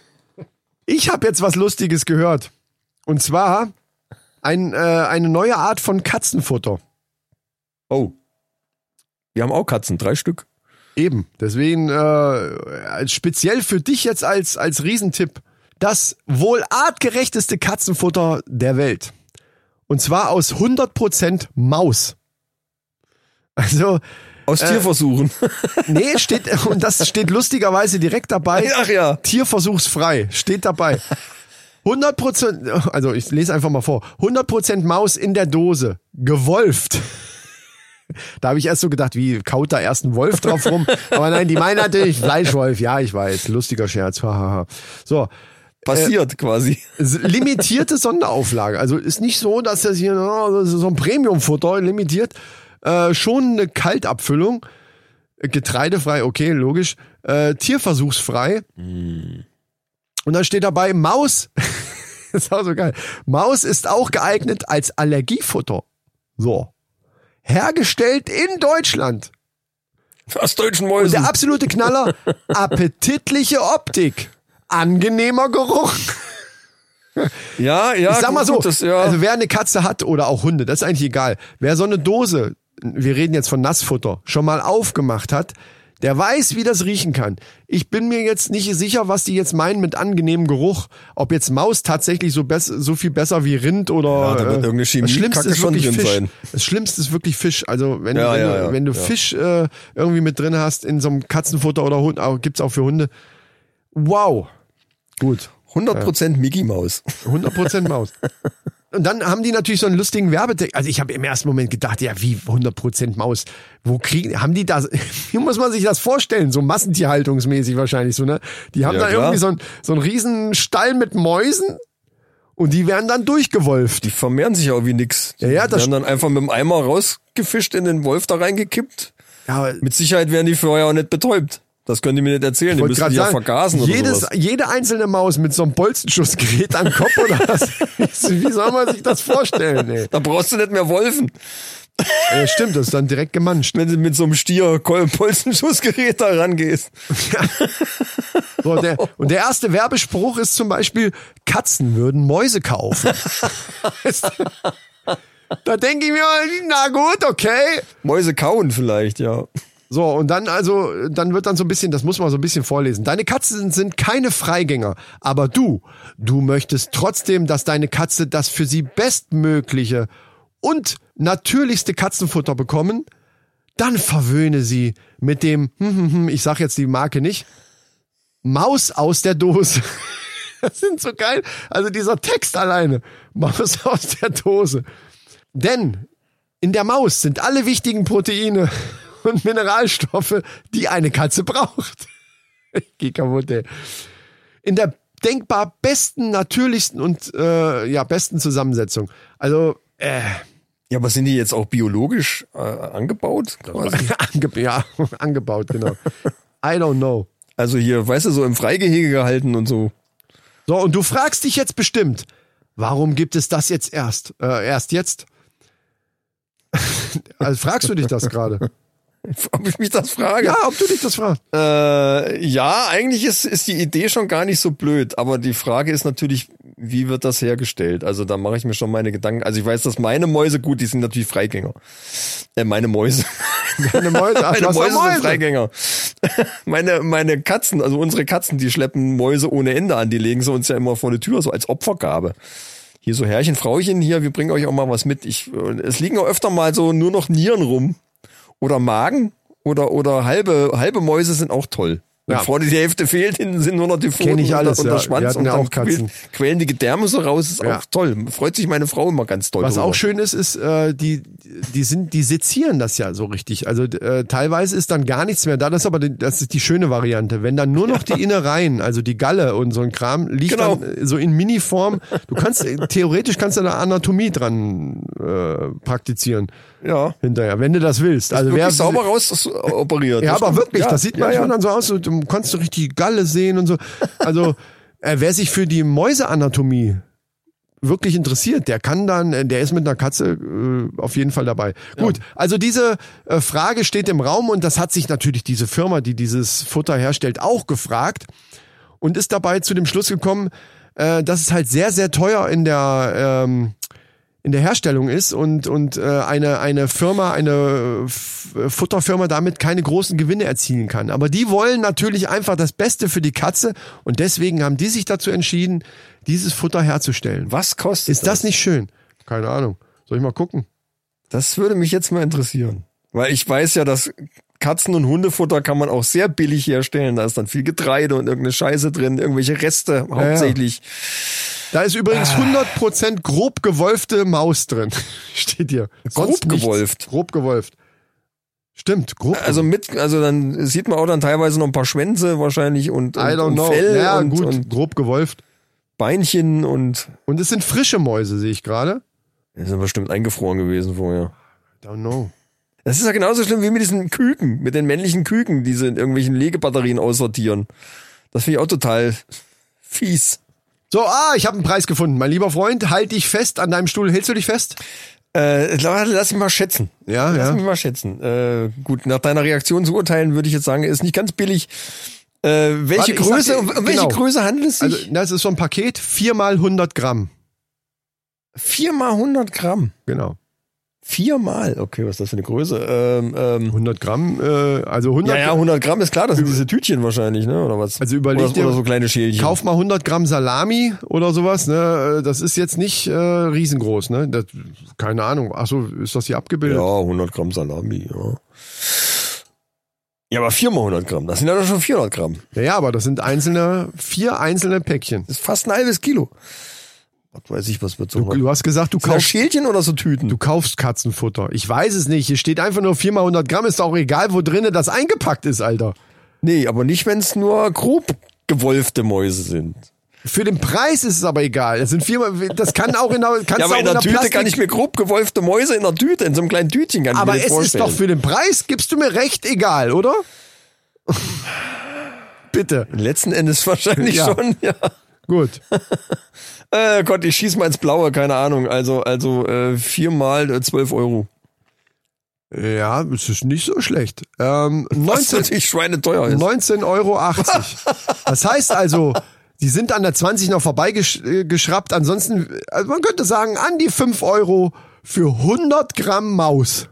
Ich habe jetzt was Lustiges gehört. Und zwar ein, äh, eine neue Art von Katzenfutter. Oh. Wir haben auch Katzen, drei Stück. Eben. Deswegen äh, speziell für dich jetzt als, als Riesentipp. Das wohl artgerechteste Katzenfutter der Welt. Und zwar aus 100% Maus. Also, Aus Äh, Tierversuchen. nee, steht, und das steht lustigerweise direkt dabei. Ach ja. Tierversuchsfrei, steht dabei. 100%, also ich lese einfach mal vor. 100% Maus in der Dose, gewolft. Da habe ich erst so gedacht, wie kaut da erst ein Wolf drauf rum? Aber nein, die meinen natürlich Fleischwolf. Ja, ich weiß, lustiger Scherz. so, Passiert quasi. s- limitierte Sonderauflage. Also ist nicht so, dass das hier oh, so ein Premiumfutter limitiert. Äh, schon eine Kaltabfüllung. Getreidefrei, okay, logisch. Äh, tierversuchsfrei. Und dann steht dabei Maus. das ist auch so geil. Maus ist auch geeignet als Allergiefutter. So. Hergestellt in Deutschland. Aus deutschen Und Mäusen. der absolute Knaller, appetitliche Optik. Angenehmer Geruch. ja, ja. ich sag mal so, gut, das, ja. also wer eine Katze hat oder auch Hunde, das ist eigentlich egal. Wer so eine Dose, wir reden jetzt von Nassfutter, schon mal aufgemacht hat, der weiß, wie das riechen kann. Ich bin mir jetzt nicht sicher, was die jetzt meinen mit angenehmem Geruch. Ob jetzt Maus tatsächlich so, so viel besser wie Rind oder. Ja, da wird äh, irgendeine Chemie- das Schlimmste ist wirklich Fisch. sein. Das Schlimmste ist wirklich Fisch. Also wenn, Ja, wenn, ja, du, ja, wenn du. Fisch äh, irgendwie mit drin hast in so einem Katzenfutter oder Hund, gibt's auch für Hunde. Wow. Gut. 100% Mickey Maus. 100% Maus. Und dann haben die natürlich so einen lustigen Werbetext. Also ich habe im ersten Moment gedacht, ja, wie 100% Maus. Wo kriegen, haben die das, wie muss man sich das vorstellen? So massentierhaltungsmäßig wahrscheinlich so, ne? Die haben Ja, da klar. irgendwie so, ein, so einen riesen Stall mit Mäusen und die werden dann durchgewolft. Die vermehren sich auch wie nix. Die Ja, ja, das werden dann einfach mit dem Eimer rausgefischt, in den Wolf da reingekippt. Ja, Mit Sicherheit werden die vorher auch nicht betäubt. Das können die mir nicht erzählen. Müssen grad die ja sagen, vergasen oder jedes, sowas. jede einzelne Maus mit so einem Bolzenschussgerät am Kopf oder was? Wie soll man sich das vorstellen, ey? Da brauchst du nicht mehr Wolfen. Ja, stimmt, das ist dann direkt gemanscht. Wenn du mit so einem Stier Polzenschussgerät da rangehst. So, der, und der erste Werbespruch ist zum Beispiel, Katzen würden Mäuse kaufen. da denke ich mir, na gut, okay. Mäuse kauen vielleicht, ja. So, und dann also, dann wird dann so ein bisschen, das muss man so ein bisschen vorlesen. Deine Katzen sind keine Freigänger, aber du, du möchtest trotzdem, dass deine Katze das für sie bestmögliche und natürlichste Katzenfutter bekommen, dann verwöhne sie mit dem, hm, hm, hm, ich sag jetzt die Marke nicht, Maus aus der Dose. Das sind so geil. Also dieser Text alleine. Maus aus der Dose. Denn in der Maus sind alle wichtigen Proteine und Mineralstoffe, die eine Katze braucht. Ich geh kaputt, ey. In der denkbar besten, natürlichsten und äh, ja, besten Zusammensetzung. Also, äh, Ja, aber sind die jetzt auch biologisch äh, angebaut? Quasi? ange ja, angebaut, genau. I don't know. Also hier, weißt du, so im Freigehege gehalten und so. So, und du fragst dich jetzt bestimmt, warum gibt es das jetzt erst? Äh, erst jetzt? also fragst du dich das gerade? Ob ich mich das frage? Ja, ob du dich das fragst. Äh, ja, eigentlich ist, ist die Idee schon gar nicht so blöd, aber die Frage ist natürlich, wie wird das hergestellt? Also da mache ich mir schon meine Gedanken. Also ich weiß, dass meine Mäuse, gut, die sind natürlich Freigänger. Äh, meine Mäuse. Deine Mäuse, ach, meine Mäuse doch sind Freigänger. meine, meine Katzen, also unsere Katzen, die schleppen Mäuse ohne Ende an. Die legen sie uns ja immer vor die Tür, so als Opfergabe. Hier so Herrchen, Frauchen, hier, wir bringen euch auch mal was mit. Ich, äh, es liegen auch öfter mal so nur noch Nieren rum. Oder Magen. Oder, oder halbe, halbe Mäuse sind auch toll. Wenn Ja. vorne die Hälfte fehlt, hinten sind nur noch die Pfoten ich und alles, der- und der Wir Schwanz und ja dann auch Katzen. quellen die Gedärme so raus, ist Ja. auch toll. Freut sich meine Frau immer ganz toll. Was drüber. auch schön ist, ist, äh, die, die sind, die sezieren das ja so richtig. Also äh, teilweise ist dann gar nichts mehr da. Das ist aber die, das ist die schöne Variante. Wenn dann nur noch die Innereien, also die Galle und so ein Kram, liegt Genau. dann äh, so in Miniform. Du kannst äh, theoretisch kannst du da Anatomie dran äh, praktizieren Ja. hinterher, wenn du das willst. Also Wirklich wer sauber raus das, operiert. Ja, Das aber wirklich, Ja, das sieht ja, manchmal ja. dann so aus, du kannst so richtig Galle sehen und so. Also, äh, wer sich für die Mäuseanatomie wirklich interessiert, der kann dann, äh, der ist mit einer Katze äh, auf jeden Fall dabei. Gut, also diese äh, Frage steht im Raum und das hat sich natürlich diese Firma, die dieses Futter herstellt, auch gefragt und ist dabei zu dem Schluss gekommen, äh, dass es halt sehr, sehr teuer in der ähm, in der Herstellung ist und und äh, eine eine Firma, eine F Futterfirma damit keine großen Gewinne erzielen kann. Aber die wollen natürlich einfach das Beste für die Katze und deswegen haben die sich dazu entschieden, dieses Futter herzustellen. Was kostet Ist das nicht schön? Keine Ahnung. Soll ich mal gucken? Das würde mich jetzt mal interessieren. Weil ich weiß ja, dass Katzen- und Hundefutter kann man auch sehr billig herstellen. Da ist dann viel Getreide und irgendeine Scheiße drin, irgendwelche Reste hauptsächlich. Da ist übrigens 100% grob gewolfte Maus drin. Steht hier. Grob nichts. gewolft? Grob gewolft. Stimmt, grob Also mit, also dann sieht man auch dann teilweise noch ein paar Schwänze wahrscheinlich und, I und, don't und know. Fell ja, und, gut, und grob gewolft. Beinchen und Und es sind frische Mäuse, sehe ich gerade. die sind bestimmt eingefroren gewesen vorher. Don't know. Das ist ja genauso schlimm wie mit diesen Küken, mit den männlichen Küken, die sie in irgendwelchen Legebatterien aussortieren. Das finde ich auch total fies. So, ah, ich habe einen Preis gefunden. Mein lieber Freund, halt dich fest an deinem Stuhl. Hältst du dich fest? Äh, lass mich mal schätzen. Ja, Lass ja. mich mal schätzen. Äh, gut, nach deiner Reaktion zu urteilen, würde ich jetzt sagen, ist nicht ganz billig. Äh, welche Warte, Größe, dir- um welche genau. Größe handelt es Also, sich? das ist so ein Paket, viermal 100 Gramm. Viermal 100 Gramm. Genau. Viermal? Okay, was ist das für eine Größe? Ähm, ähm, 100 Gramm, äh, also 100 ja, ja, 100 Gramm ist klar, das sind diese Tütchen wahrscheinlich, ne? Oder was? Also überleg oder, dir- oder so kleine Schälchen. Kauf mal 100 Gramm Salami oder sowas, ne? Das ist jetzt nicht äh, riesengroß, ne? Das, keine Ahnung. Ach so, ist das hier abgebildet? Ja, 100 Gramm Salami, ja. Ja, aber viermal 100 Gramm, das sind ja doch schon 400 Gramm. Ja, ja, aber das sind einzelne, vier einzelne Päckchen. Das ist fast ein halbes Kilo. Was weiß ich, was wird so. Du, du hast gesagt, du kaufst, Schälchen oder so Tüten? du kaufst Katzenfutter. Ich weiß es nicht. Hier steht einfach nur viermal 100 Gramm. Ist auch egal, wo drinnen das eingepackt ist, Alter. Nee, aber nicht, wenn es nur grob gewolfte Mäuse sind. Für den Preis ist es aber egal. Das sind viermal, das kann auch in der, kannst Ja, du aber auch in der Tüte Plastik, kann ich mir grob gewolfte Mäuse in der Tüte, in so einem kleinen Tütchen kann ich aber mir das es ist vorstellen. doch für den Preis, gibst du mir recht, egal, oder? Bitte. Letzten Endes wahrscheinlich Ja. schon, ja. Gut. Äh, Gott, ich schieß mal ins Blaue, keine Ahnung. Also, also äh, viermal äh, 12 Euro. Ja, es ist nicht so schlecht. Ähm, Was 19, natürlich schweineteuer ist. 19,80 Euro. Das heißt also, die sind an der 20 noch vorbeigeschraubt. Ansonsten, also man könnte sagen, an die 5 Euro für 100 Gramm Maus.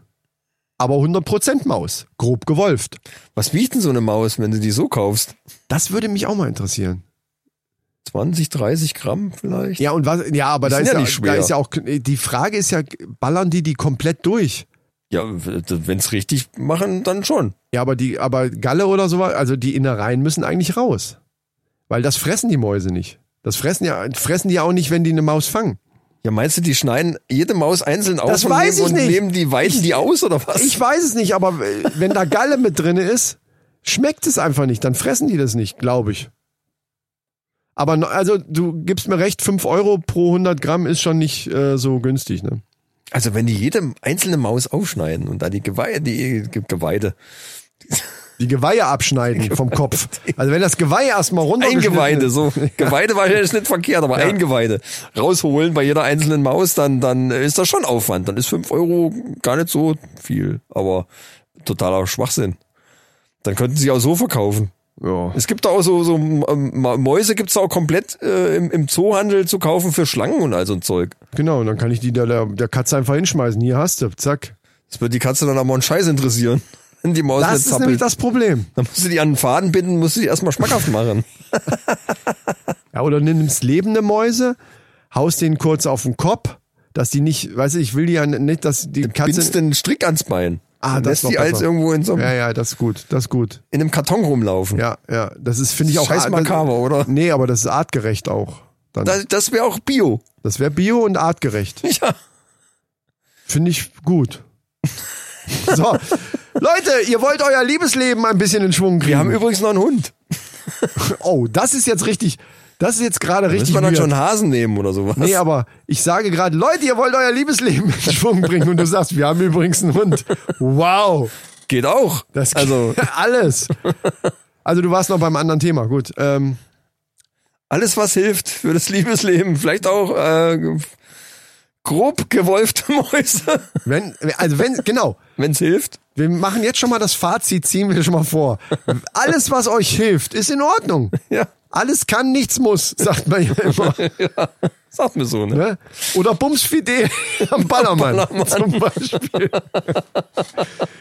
Aber 100% Maus. Grob gewolft. Was wiegt denn so eine Maus, wenn du die so kaufst? Das würde mich auch mal interessieren. 20, 30 Gramm vielleicht? Ja, und was, ja, aber Die da ist ja nicht da schwer. ist ja auch, die Frage ist ja, ballern die die komplett durch? Ja, wenn's richtig machen, dann schon. Ja, aber die, aber Galle oder sowas, also die Innereien müssen eigentlich raus. Weil das fressen die Mäuse nicht. Das fressen ja, fressen die auch nicht, wenn die eine Maus fangen. Ja, meinst du, die schneiden jede Maus einzeln aus Das und, weiß nehmen, ich und nicht. nehmen die, weiten die aus oder was? Ich weiß es nicht, aber wenn da Galle mit drinne ist, schmeckt es einfach nicht. Dann fressen die das nicht, glaube ich. Aber also du gibst mir recht, 5 Euro pro 100 Gramm ist schon nicht äh, so günstig. Ne? Also wenn die jede einzelne Maus aufschneiden und da die Geweide, die Geweide, Die Geweihe abschneiden vom Kopf. Also wenn das Geweih erstmal runtergeschnitten Eingeweide, so. Geweide war ja nicht verkehrt, aber Ja. Eingeweide rausholen bei jeder einzelnen Maus, dann, dann ist das schon Aufwand. Dann ist fünf Euro gar nicht so viel. Aber totaler Schwachsinn. Dann könnten sie auch so verkaufen. Ja. Es gibt da auch so, so ähm, Mäuse gibt's da auch komplett äh, im, im Zoohandel zu kaufen für Schlangen und all so ein Zeug. Genau, und dann kann ich die der, der, der Katze einfach hinschmeißen. Hier hast du, zack. Das wird die Katze dann aber einen Scheiß interessieren. Wenn die Maus Das ist nämlich das Problem. Dann musst du die an den Faden binden, musst du die erstmal schmackhaft machen. Ja, oder nimmst lebende Mäuse, haust denen kurz auf den Kopf, dass die nicht, weißt du, ich will die ja nicht, dass die Bindst Katze. den Strick ans Bein. Ah, das lässt die als irgendwo in so einem, Ja, ja, das ist gut, das ist gut. in einem Karton rumlaufen. Ja, ja, das ist, finde ich auch. Scheiß das- makaber, oder? Nee, aber das ist artgerecht auch. Dann. Das, das wäre auch Bio. Das wäre bio und artgerecht. Ja. Finde ich gut. So, Leute, ihr wollt euer Liebesleben ein bisschen in Schwung kriegen. Wir haben übrigens noch einen Hund. oh, das ist jetzt richtig, das ist jetzt gerade richtig wir dann weird. schon Hasen nehmen oder sowas? Nee, aber ich sage gerade, Leute, ihr wollt euer Liebesleben in Schwung bringen und du sagst, wir haben übrigens einen Hund. Wow. Geht auch. Das also alles. Also du warst noch beim anderen Thema, gut. Ähm, alles, was hilft für das Liebesleben. Vielleicht auch äh, grob gewolfte Mäuse, wenn, also wenn, genau, wenn's hilft. Wir machen jetzt schon mal das Fazit, ziehen wir schon mal vor. Alles, was euch hilft, ist in Ordnung. Ja, Alles kann, nichts muss, sagt man ja immer. sagt mir so, ne? Ne? Oder Bums Fidel am Ballermann, Ballermann. zum Beispiel.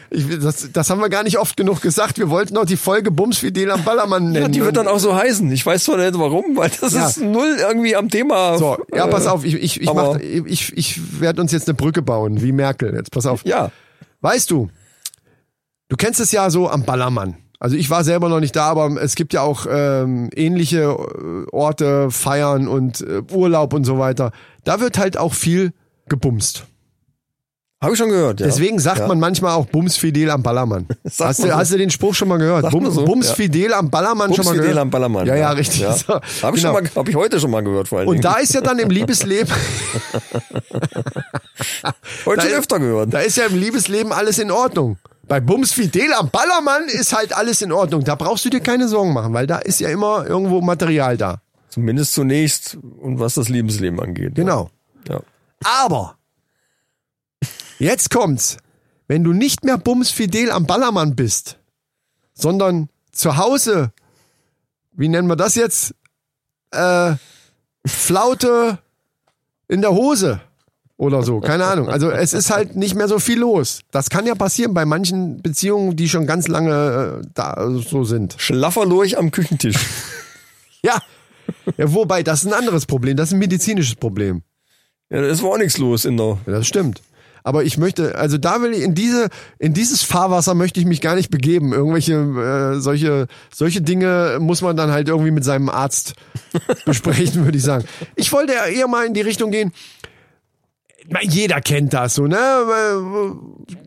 Ich, das, das haben wir gar nicht oft genug gesagt. Wir wollten noch die Folge Bums Fidel am Ballermann nennen. Ja, die wird dann auch so heißen. Ich weiß zwar nicht warum, weil das Ja. ist null irgendwie am Thema. so, ja, äh, pass auf, ich, ich, ich, mach, ich, ich werde uns jetzt eine Brücke bauen, wie Merkel. Jetzt pass auf. Ja, Weißt du, du kennst es ja so am Ballermann. Also ich war selber noch nicht da, aber es gibt ja auch ähm, ähnliche äh, Orte, Feiern und äh, Urlaub und so weiter. Da wird halt auch viel gebumst. habe ich schon gehört. Ja. Deswegen sagt ja. man manchmal auch Bums Fidel am Ballermann. Hast du, so. hast du den Spruch schon mal gehört? Bum, so, Bums ja. Fidel am Ballermann schon mal Bums gehört? Fidel am Ballermann. Ja, ja, richtig. Ja. So, Habe ich, genau. schon mal- hab ich heute schon mal gehört, vor allen Und Dingen. da ist ja dann im Liebesleben, heute da schon öfter gehört. da ist ja im Liebesleben alles in Ordnung. Bei Bums Fidel am Ballermann ist halt alles in Ordnung. Da brauchst du dir keine Sorgen machen, weil da ist ja immer irgendwo Material da. Zumindest zunächst und was das Lebensleben angeht. Genau. Ja. Aber jetzt kommt's. Wenn du nicht mehr Bums Fidel am Ballermann bist, sondern zu Hause, wie nennen wir das jetzt? Äh, Flaute in der Hose oder so, keine Ahnung. Also es ist halt nicht mehr so viel los. Das kann ja passieren bei manchen Beziehungen, die schon ganz lange äh, da so sind. Schlaffer Lurch am Küchentisch. Ja. ja. Wobei, das ist ein anderes Problem, das ist ein medizinisches Problem. ja, da ist war auch nichts los in der. Ja, das stimmt. Aber ich möchte, also da will ich in diese, in dieses Fahrwasser möchte ich mich gar nicht begeben. Irgendwelche äh, solche solche Dinge muss man dann halt irgendwie mit seinem Arzt besprechen, würde ich sagen. Ich wollte ja eher mal in die Richtung gehen. Jeder kennt das so, ne?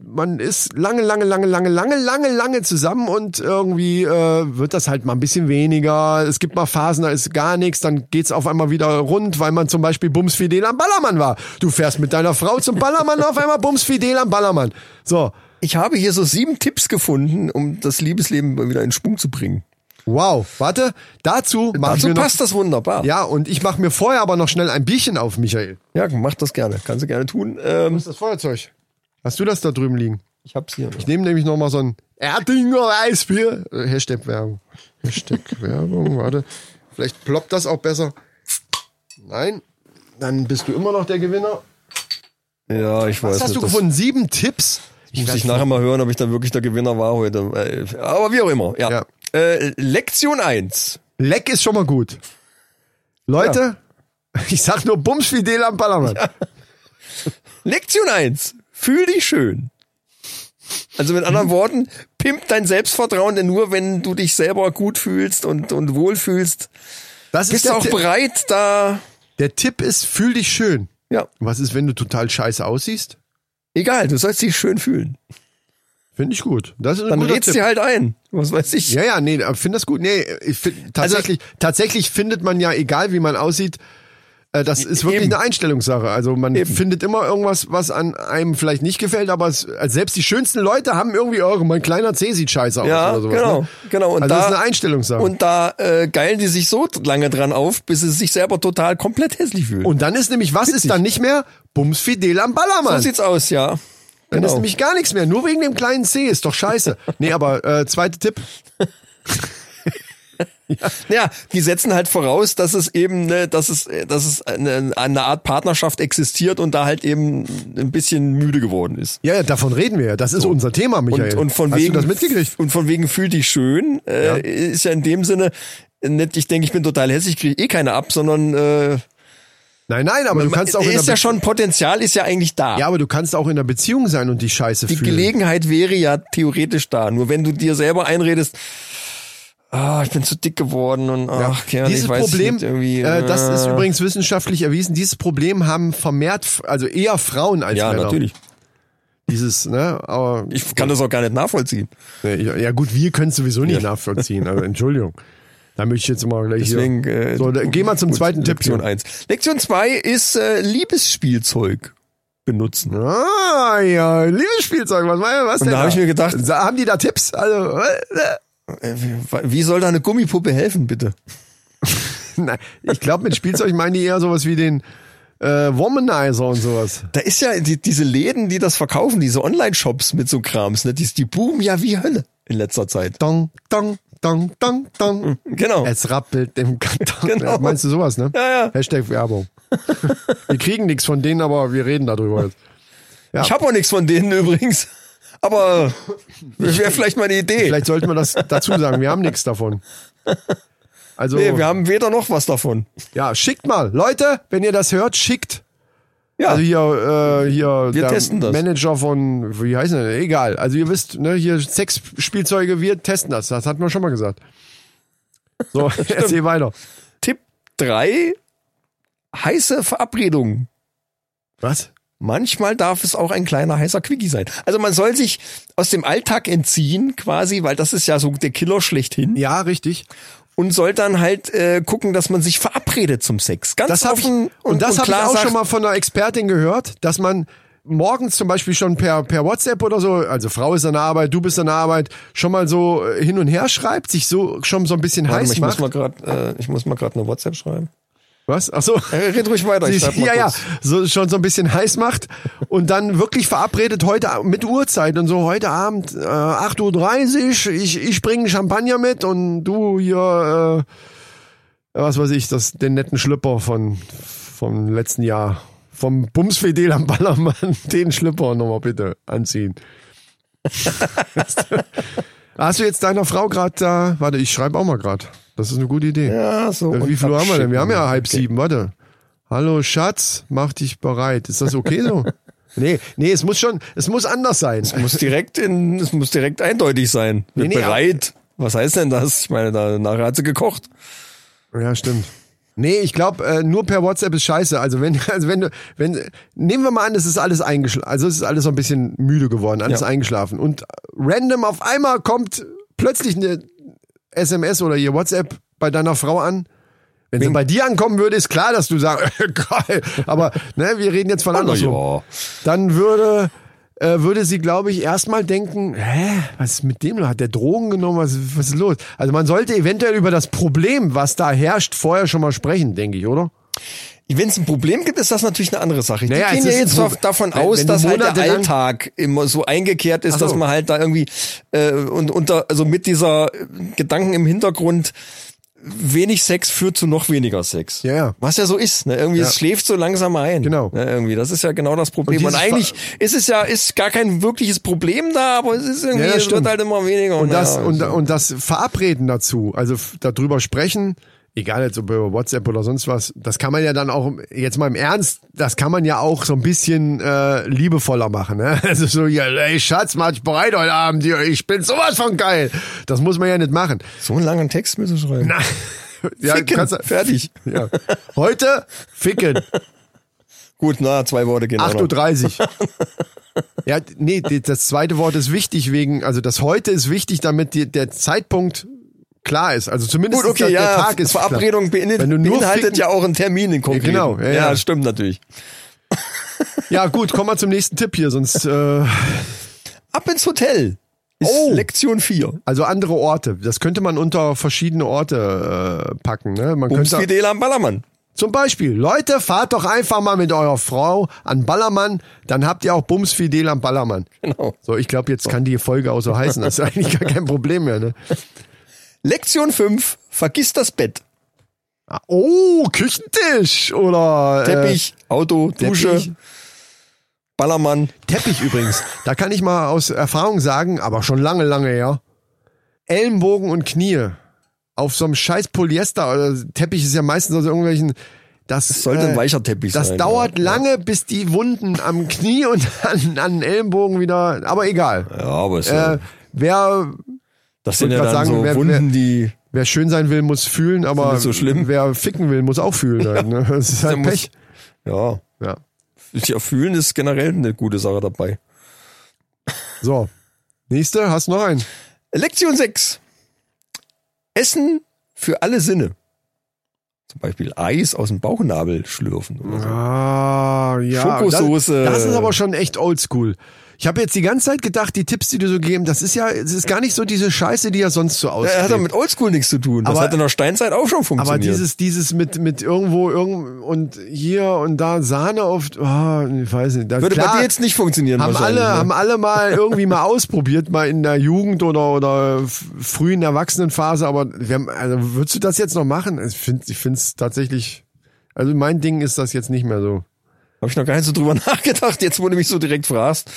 Man ist lange, lange, lange, lange, lange, lange, lange zusammen und irgendwie äh, wird das halt mal ein bisschen weniger. Es gibt mal Phasen, da ist gar nichts, dann geht's auf einmal wieder rund, weil man zum Beispiel Bumsfidel am Ballermann war. Du fährst mit deiner Frau zum Ballermann, auf einmal Bumsfidel am Ballermann. So, Ich habe hier so sieben Tipps gefunden, um das Liebesleben wieder in Schwung zu bringen. Wow. Warte, dazu ich Dazu passt das wunderbar. Ja, und ich mache mir vorher aber noch schnell ein Bierchen auf, Michael. ja, mach das gerne. Kannst du gerne tun. Ähm, ist das Feuerzeug? Hast du das da drüben liegen? ich hab's hier. Ich nehme nämlich noch mal so ein Erdinger Weißbier. Äh, Hashtag Werbung. Hashtag Werbung, warte. Vielleicht ploppt das auch besser. Nein, dann bist du immer noch der Gewinner. Ja, ich weiß Was hast nicht. du gefunden? Sieben Tipps? Muss ich nachher mal hören, ob ich da wirklich der Gewinner war heute. Äh, Aber wie auch immer. Ja. Ja. Äh, Lektion 1. Leck ist schon mal gut. Leute, ich sag nur Bumsfidel am Ballermann. Lektion 1. Fühl dich schön. Also mit Mhm. anderen Worten, pimp dein Selbstvertrauen, denn nur wenn du dich selber gut fühlst und, und wohl fühlst, Das ist bist du auch Tipp. bereit, da, der Tipp ist, fühl dich schön. ja, Was ist, wenn du total scheiße aussiehst? egal, du sollst dich schön fühlen. Finde ich gut. Das ist Dann redst dir halt ein. Was weiß ich. Ja, ja, nee, finde das gut. Nee, ich find, tatsächlich, tatsächlich findet man ja, egal wie man aussieht, äh, das ist wirklich Eben. eine Einstellungssache. Also man Eben. findet immer irgendwas, was an einem vielleicht nicht gefällt, aber es, also selbst die schönsten Leute haben irgendwie, oh, mein kleiner C sieht scheiße aus Ja, oder sowas. genau, Ne? genau. Und also da, das ist eine Einstellungssache. Und, Und da äh, geilen die sich so lange dran auf, bis sie sich selber total komplett hässlich fühlen. dann ist nämlich, was ist dann nicht mehr? Bums Fidel am so Ballermann. sieht's aus, ja. Dann Genau. ist nämlich gar nichts mehr. Nur wegen dem kleinen C. Ist doch scheiße. nee, aber äh, zweiter Tipp. Ja, die setzen halt voraus, dass es eben, ne, dass es, dass es eine, eine Art Partnerschaft existiert und da halt eben ein bisschen müde geworden ist. Ja, ja, davon reden wir ja. Das ist unser Thema, Michael. Und, und von Hast wegen, du das mitgekriegt? Und von wegen fühl dich schön, äh, Ja. ist ja in dem Sinne nicht, ich denke, ich bin total hässlich, kriege eh keine ab, sondern äh, Nein, nein, aber du kannst auch in ist der ja schon Potenzial, ist ja eigentlich da. Ja, aber du kannst auch in der Beziehung sein und die Scheiße Die fühlen. Gelegenheit wäre ja theoretisch da. Nur wenn du dir selber einredest, ah, ich bin zu dick geworden und ach, ja, dieses ich weiß Problem, äh, das ist äh, übrigens wissenschaftlich erwiesen, dieses Problem haben vermehrt, also eher Frauen als ja, Männer. natürlich. Dieses, ne, aber Ich kann das auch gar nicht nachvollziehen. Ja, ja gut, wir können es sowieso nicht nachvollziehen, aber Entschuldigung. Da möchte ich jetzt mal gleich Deswegen, hier. äh, So, da, geh mal zum zweiten Tipp. Lektion hier. 1. Lektion 2 ist äh, Liebesspielzeug benutzen. Ah, ja, Liebesspielzeug, was, was denn da hab ich mir gedacht- haben die da Tipps? Also, äh, Äh, wie- Wie soll da eine Gummipuppe helfen, bitte? nein, ich glaube, mit Spielzeug meinen die eher sowas wie den äh, Womanizer und sowas. Da ist ja die, diese Läden, die das verkaufen, diese Online-Shops mit so Krams, ne? Die, die boomen ja wie Hölle in letzter Zeit. Dong, dong, dong, dong, dong. Genau. Es rappelt im Karton. Genau. Meinst du sowas, ne? Ja, ja. Hashtag Werbung. wir kriegen nichts von denen, aber wir reden darüber jetzt. Ja. Ich habe auch nichts von denen übrigens. Aber wäre vielleicht mal eine Idee. Vielleicht sollten wir das dazu sagen. Wir haben nichts davon. Also, Nee, wir haben weder noch was davon. ja, schickt mal. Leute, wenn ihr das hört, schickt. Ja, Also hier, äh, hier Wir der testen das. Manager von, wie heißt der? Egal. Also ihr wisst, ne, hier Sexspielzeuge, wir testen das. Das hatten wir schon mal gesagt. So, erzähl weiter. Tipp 3, heiße Verabredungen. Was? Manchmal darf es auch ein kleiner heißer Quickie sein. Also man soll sich aus dem Alltag entziehen quasi, weil das ist ja so der Killer schlechthin. Ja, richtig. Und soll dann halt äh, gucken, dass man sich verabredet zum Sex. Ganz Das hab ich, offen und, das habe ich auch sagt, schon mal von einer Expertin gehört, dass man morgens zum Beispiel schon per, per WhatsApp oder so, also Frau ist an der Arbeit, du bist an der Arbeit, schon mal so äh, hin und her schreibt, sich so schon so ein bisschen Warte mal, heiß ich muss macht. mal gerade, äh, ich muss mal gerade eine WhatsApp schreiben. Was? Ach so. Äh, red ruhig weiter. Sie- ja, ja, so schon so ein bisschen heiß macht und dann wirklich verabredet heute mit Uhrzeit und so heute Abend äh, 8.30 Uhr, ich, ich bringe Champagner mit und du hier, äh, was weiß ich, das, den netten Schlüpper von vom letzten Jahr. Vom Bumsfidel am Ballermann, den Schlüpper nochmal bitte anziehen. Hast du jetzt deiner Frau gerade da, warte, ich schreibe auch mal gerade. Das ist eine gute Idee. Ja, so. Äh, Wie viel Uhr haben wir denn? Wir haben ja halb sieben, warte. Hallo Schatz, mach dich bereit. Ist das okay so? nee, nee, es muss schon, es muss anders sein. Es muss direkt in, es muss direkt eindeutig sein. Nee, nee, bereit. Was heißt denn das? Ich meine, da, nachher hat sie gekocht. Ja, stimmt. Nee, ich glaube, äh, nur per WhatsApp ist scheiße. Also wenn, also wenn du, wenn, nehmen wir mal an, es ist alles eingeschlafen, also es ist alles so ein bisschen müde geworden, alles Ja. eingeschlafen. Und random auf einmal kommt plötzlich eine SMS oder ihr WhatsApp bei deiner Frau an. Wenn sie bei dir ankommen würde, ist klar, dass du sagst, geil. Aber ne, wir reden jetzt von andersrum. ja. Dann würde, äh, würde sie, glaube ich, erstmal denken, hä, was ist mit dem? Hat der Drogen genommen? Was, was ist los? Also man sollte eventuell über das Problem, was da herrscht, vorher schon mal sprechen, denke ich, oder? Wenn es ein Problem gibt, ist das natürlich eine andere Sache. Naja, Die es gehen ja jetzt Pro- davon aus, wenn dass halt der Alltag immer so eingekehrt ist, so. dass man halt da irgendwie äh, und unter also mit dieser äh, Gedanken im Hintergrund wenig Sex führt zu noch weniger Sex. Ja, ja. Was ja so ist, ne? Irgendwie Ja. es schläft so langsam ein. Genau. Ne? Irgendwie, das ist ja genau das Problem. Und Und, eigentlich ist es ja ist gar kein wirkliches Problem da, aber es ist irgendwie Ja, es wird halt immer weniger. Und das, ja, und, und das Verabreden dazu, also darüber sprechen, egal jetzt ob über WhatsApp oder sonst was, das kann man ja dann auch, jetzt mal im Ernst, das kann man ja auch so ein bisschen äh, liebevoller machen. Ne? Also so, ja, ey Schatz, mach dich bereit heute Abend, ich bin sowas von geil. Das muss man ja nicht machen. so einen langen Text müssen schreiben. Na, ja, Ficken, kannst fertig. Ja. Heute ficken, Gut, na, zwei Worte noch. 8.30 Uhr. Ja, nee, das zweite Wort ist wichtig wegen, also das heute ist wichtig, damit die, der Zeitpunkt klar ist. Also zumindest Gut, okay, der, ja, der Tag ist. Verabredung beinhaltet, Wenn du nur beinhaltet ficken- ja auch einen Termin in konkreten. genau, ja, ja. stimmt natürlich. Ja, gut, kommen wir zum nächsten Tipp hier, sonst äh, Ab ins Hotel ist Oh. Lektion 4. also andere Orte. Das könnte man unter verschiedene Orte äh, packen. Ne? Man Bums könnte Fidel am Ballermann. Zum Beispiel, Leute, fahrt doch einfach mal mit eurer Frau an Ballermann, dann habt ihr auch Bumsfidel am Ballermann. Genau. So, ich glaube, jetzt kann die Folge auch so heißen. Das ist eigentlich gar kein Problem mehr. Ne? Lektion 5. Vergiss das Bett. Ah, Oh, Küchentisch oder Teppich, Auto, äh, Dusche, Teppich. Ballermann. Teppich übrigens. Da kann ich mal aus Erfahrung sagen, aber schon lange, lange her. Ellenbogen und Knie auf so einem scheiß Polyester oder Teppich ist ja meistens aus irgendwelchen. Das, Das sollte ein weicher Teppich Das sein, dauert ja. lange, bis die Wunden am Knie und an, an den Ellenbogen wieder. Aber egal. Ja, aber ist ja, Äh, wer, das sind ja dann sagen, so wer- Wunden, die wer schön sein will, muss fühlen, aber so schlimm. wer ficken will, muss auch fühlen. Halt, ne? Das ist halt Der muss- Pech. ja, Ja. ja, fühlen ist generell eine gute Sache dabei. So. Nächste, hast du noch einen? Lektion 6. Essen für alle Sinne. Zum Beispiel Eis aus dem Bauchnabel schlürfen. Oder so. Ah, ja. Schokosoße. Das, das ist aber schon echt oldschool. Ich habe jetzt die ganze Zeit gedacht, die Tipps, die du so gegeben, das ist ja, es ist gar nicht so diese Scheiße, die ja sonst so Das aussieht. hat doch mit Oldschool nichts zu tun. Das Aber- hat in der Steinzeit auch schon aber funktioniert. dieses, dieses mit, mit irgendwo, irgend und hier und da Sahne auf, ah, ich weiß nicht. Da, Würde klar, bei dir jetzt nicht funktionieren haben alle, ne? haben alle mal irgendwie mal ausprobiert, mal in der Jugend oder, oder frühen Erwachsenenphase, aber wir haben, also würdest du das jetzt noch machen? Ich finde, ich finde es tatsächlich, also mein Ding ist das jetzt nicht mehr so. Habe ich noch gar nicht so drüber nachgedacht, jetzt wo du mich so direkt fragst.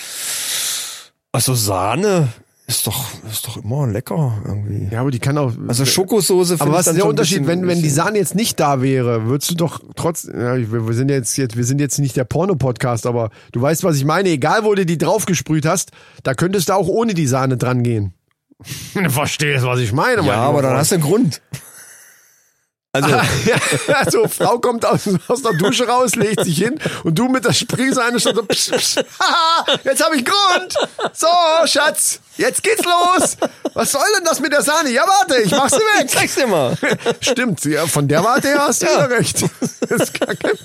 Also Sahne ist doch, ist doch immer lecker irgendwie. Ja, aber die kann auch. Also Schokosoße aber was ist der Unterschied, bisschen- wenn, wenn die Sahne jetzt nicht da wäre, würdest du doch trotz, ja, wir, sind jetzt, jetzt, wir sind jetzt nicht der Porno-Podcast, aber du weißt, was ich meine. Egal, wo du die draufgesprüht hast, da könntest du auch ohne die Sahne dran gehen. Du verstehst, was ich meine, Ja, aber dann hast du einen Grund. Also, also, Frau kommt aus, aus der Dusche raus, legt sich hin und du mit der Springsahne schon so, psch, psch, haha, jetzt habe ich Grund. So, Schatz, jetzt geht's los. Was soll denn das mit der Sahne? Ja, warte, ich mach sie weg. zeig's dir mal. Stimmt, ja, von der Warte her hast du Ja. recht. Das ist gar kein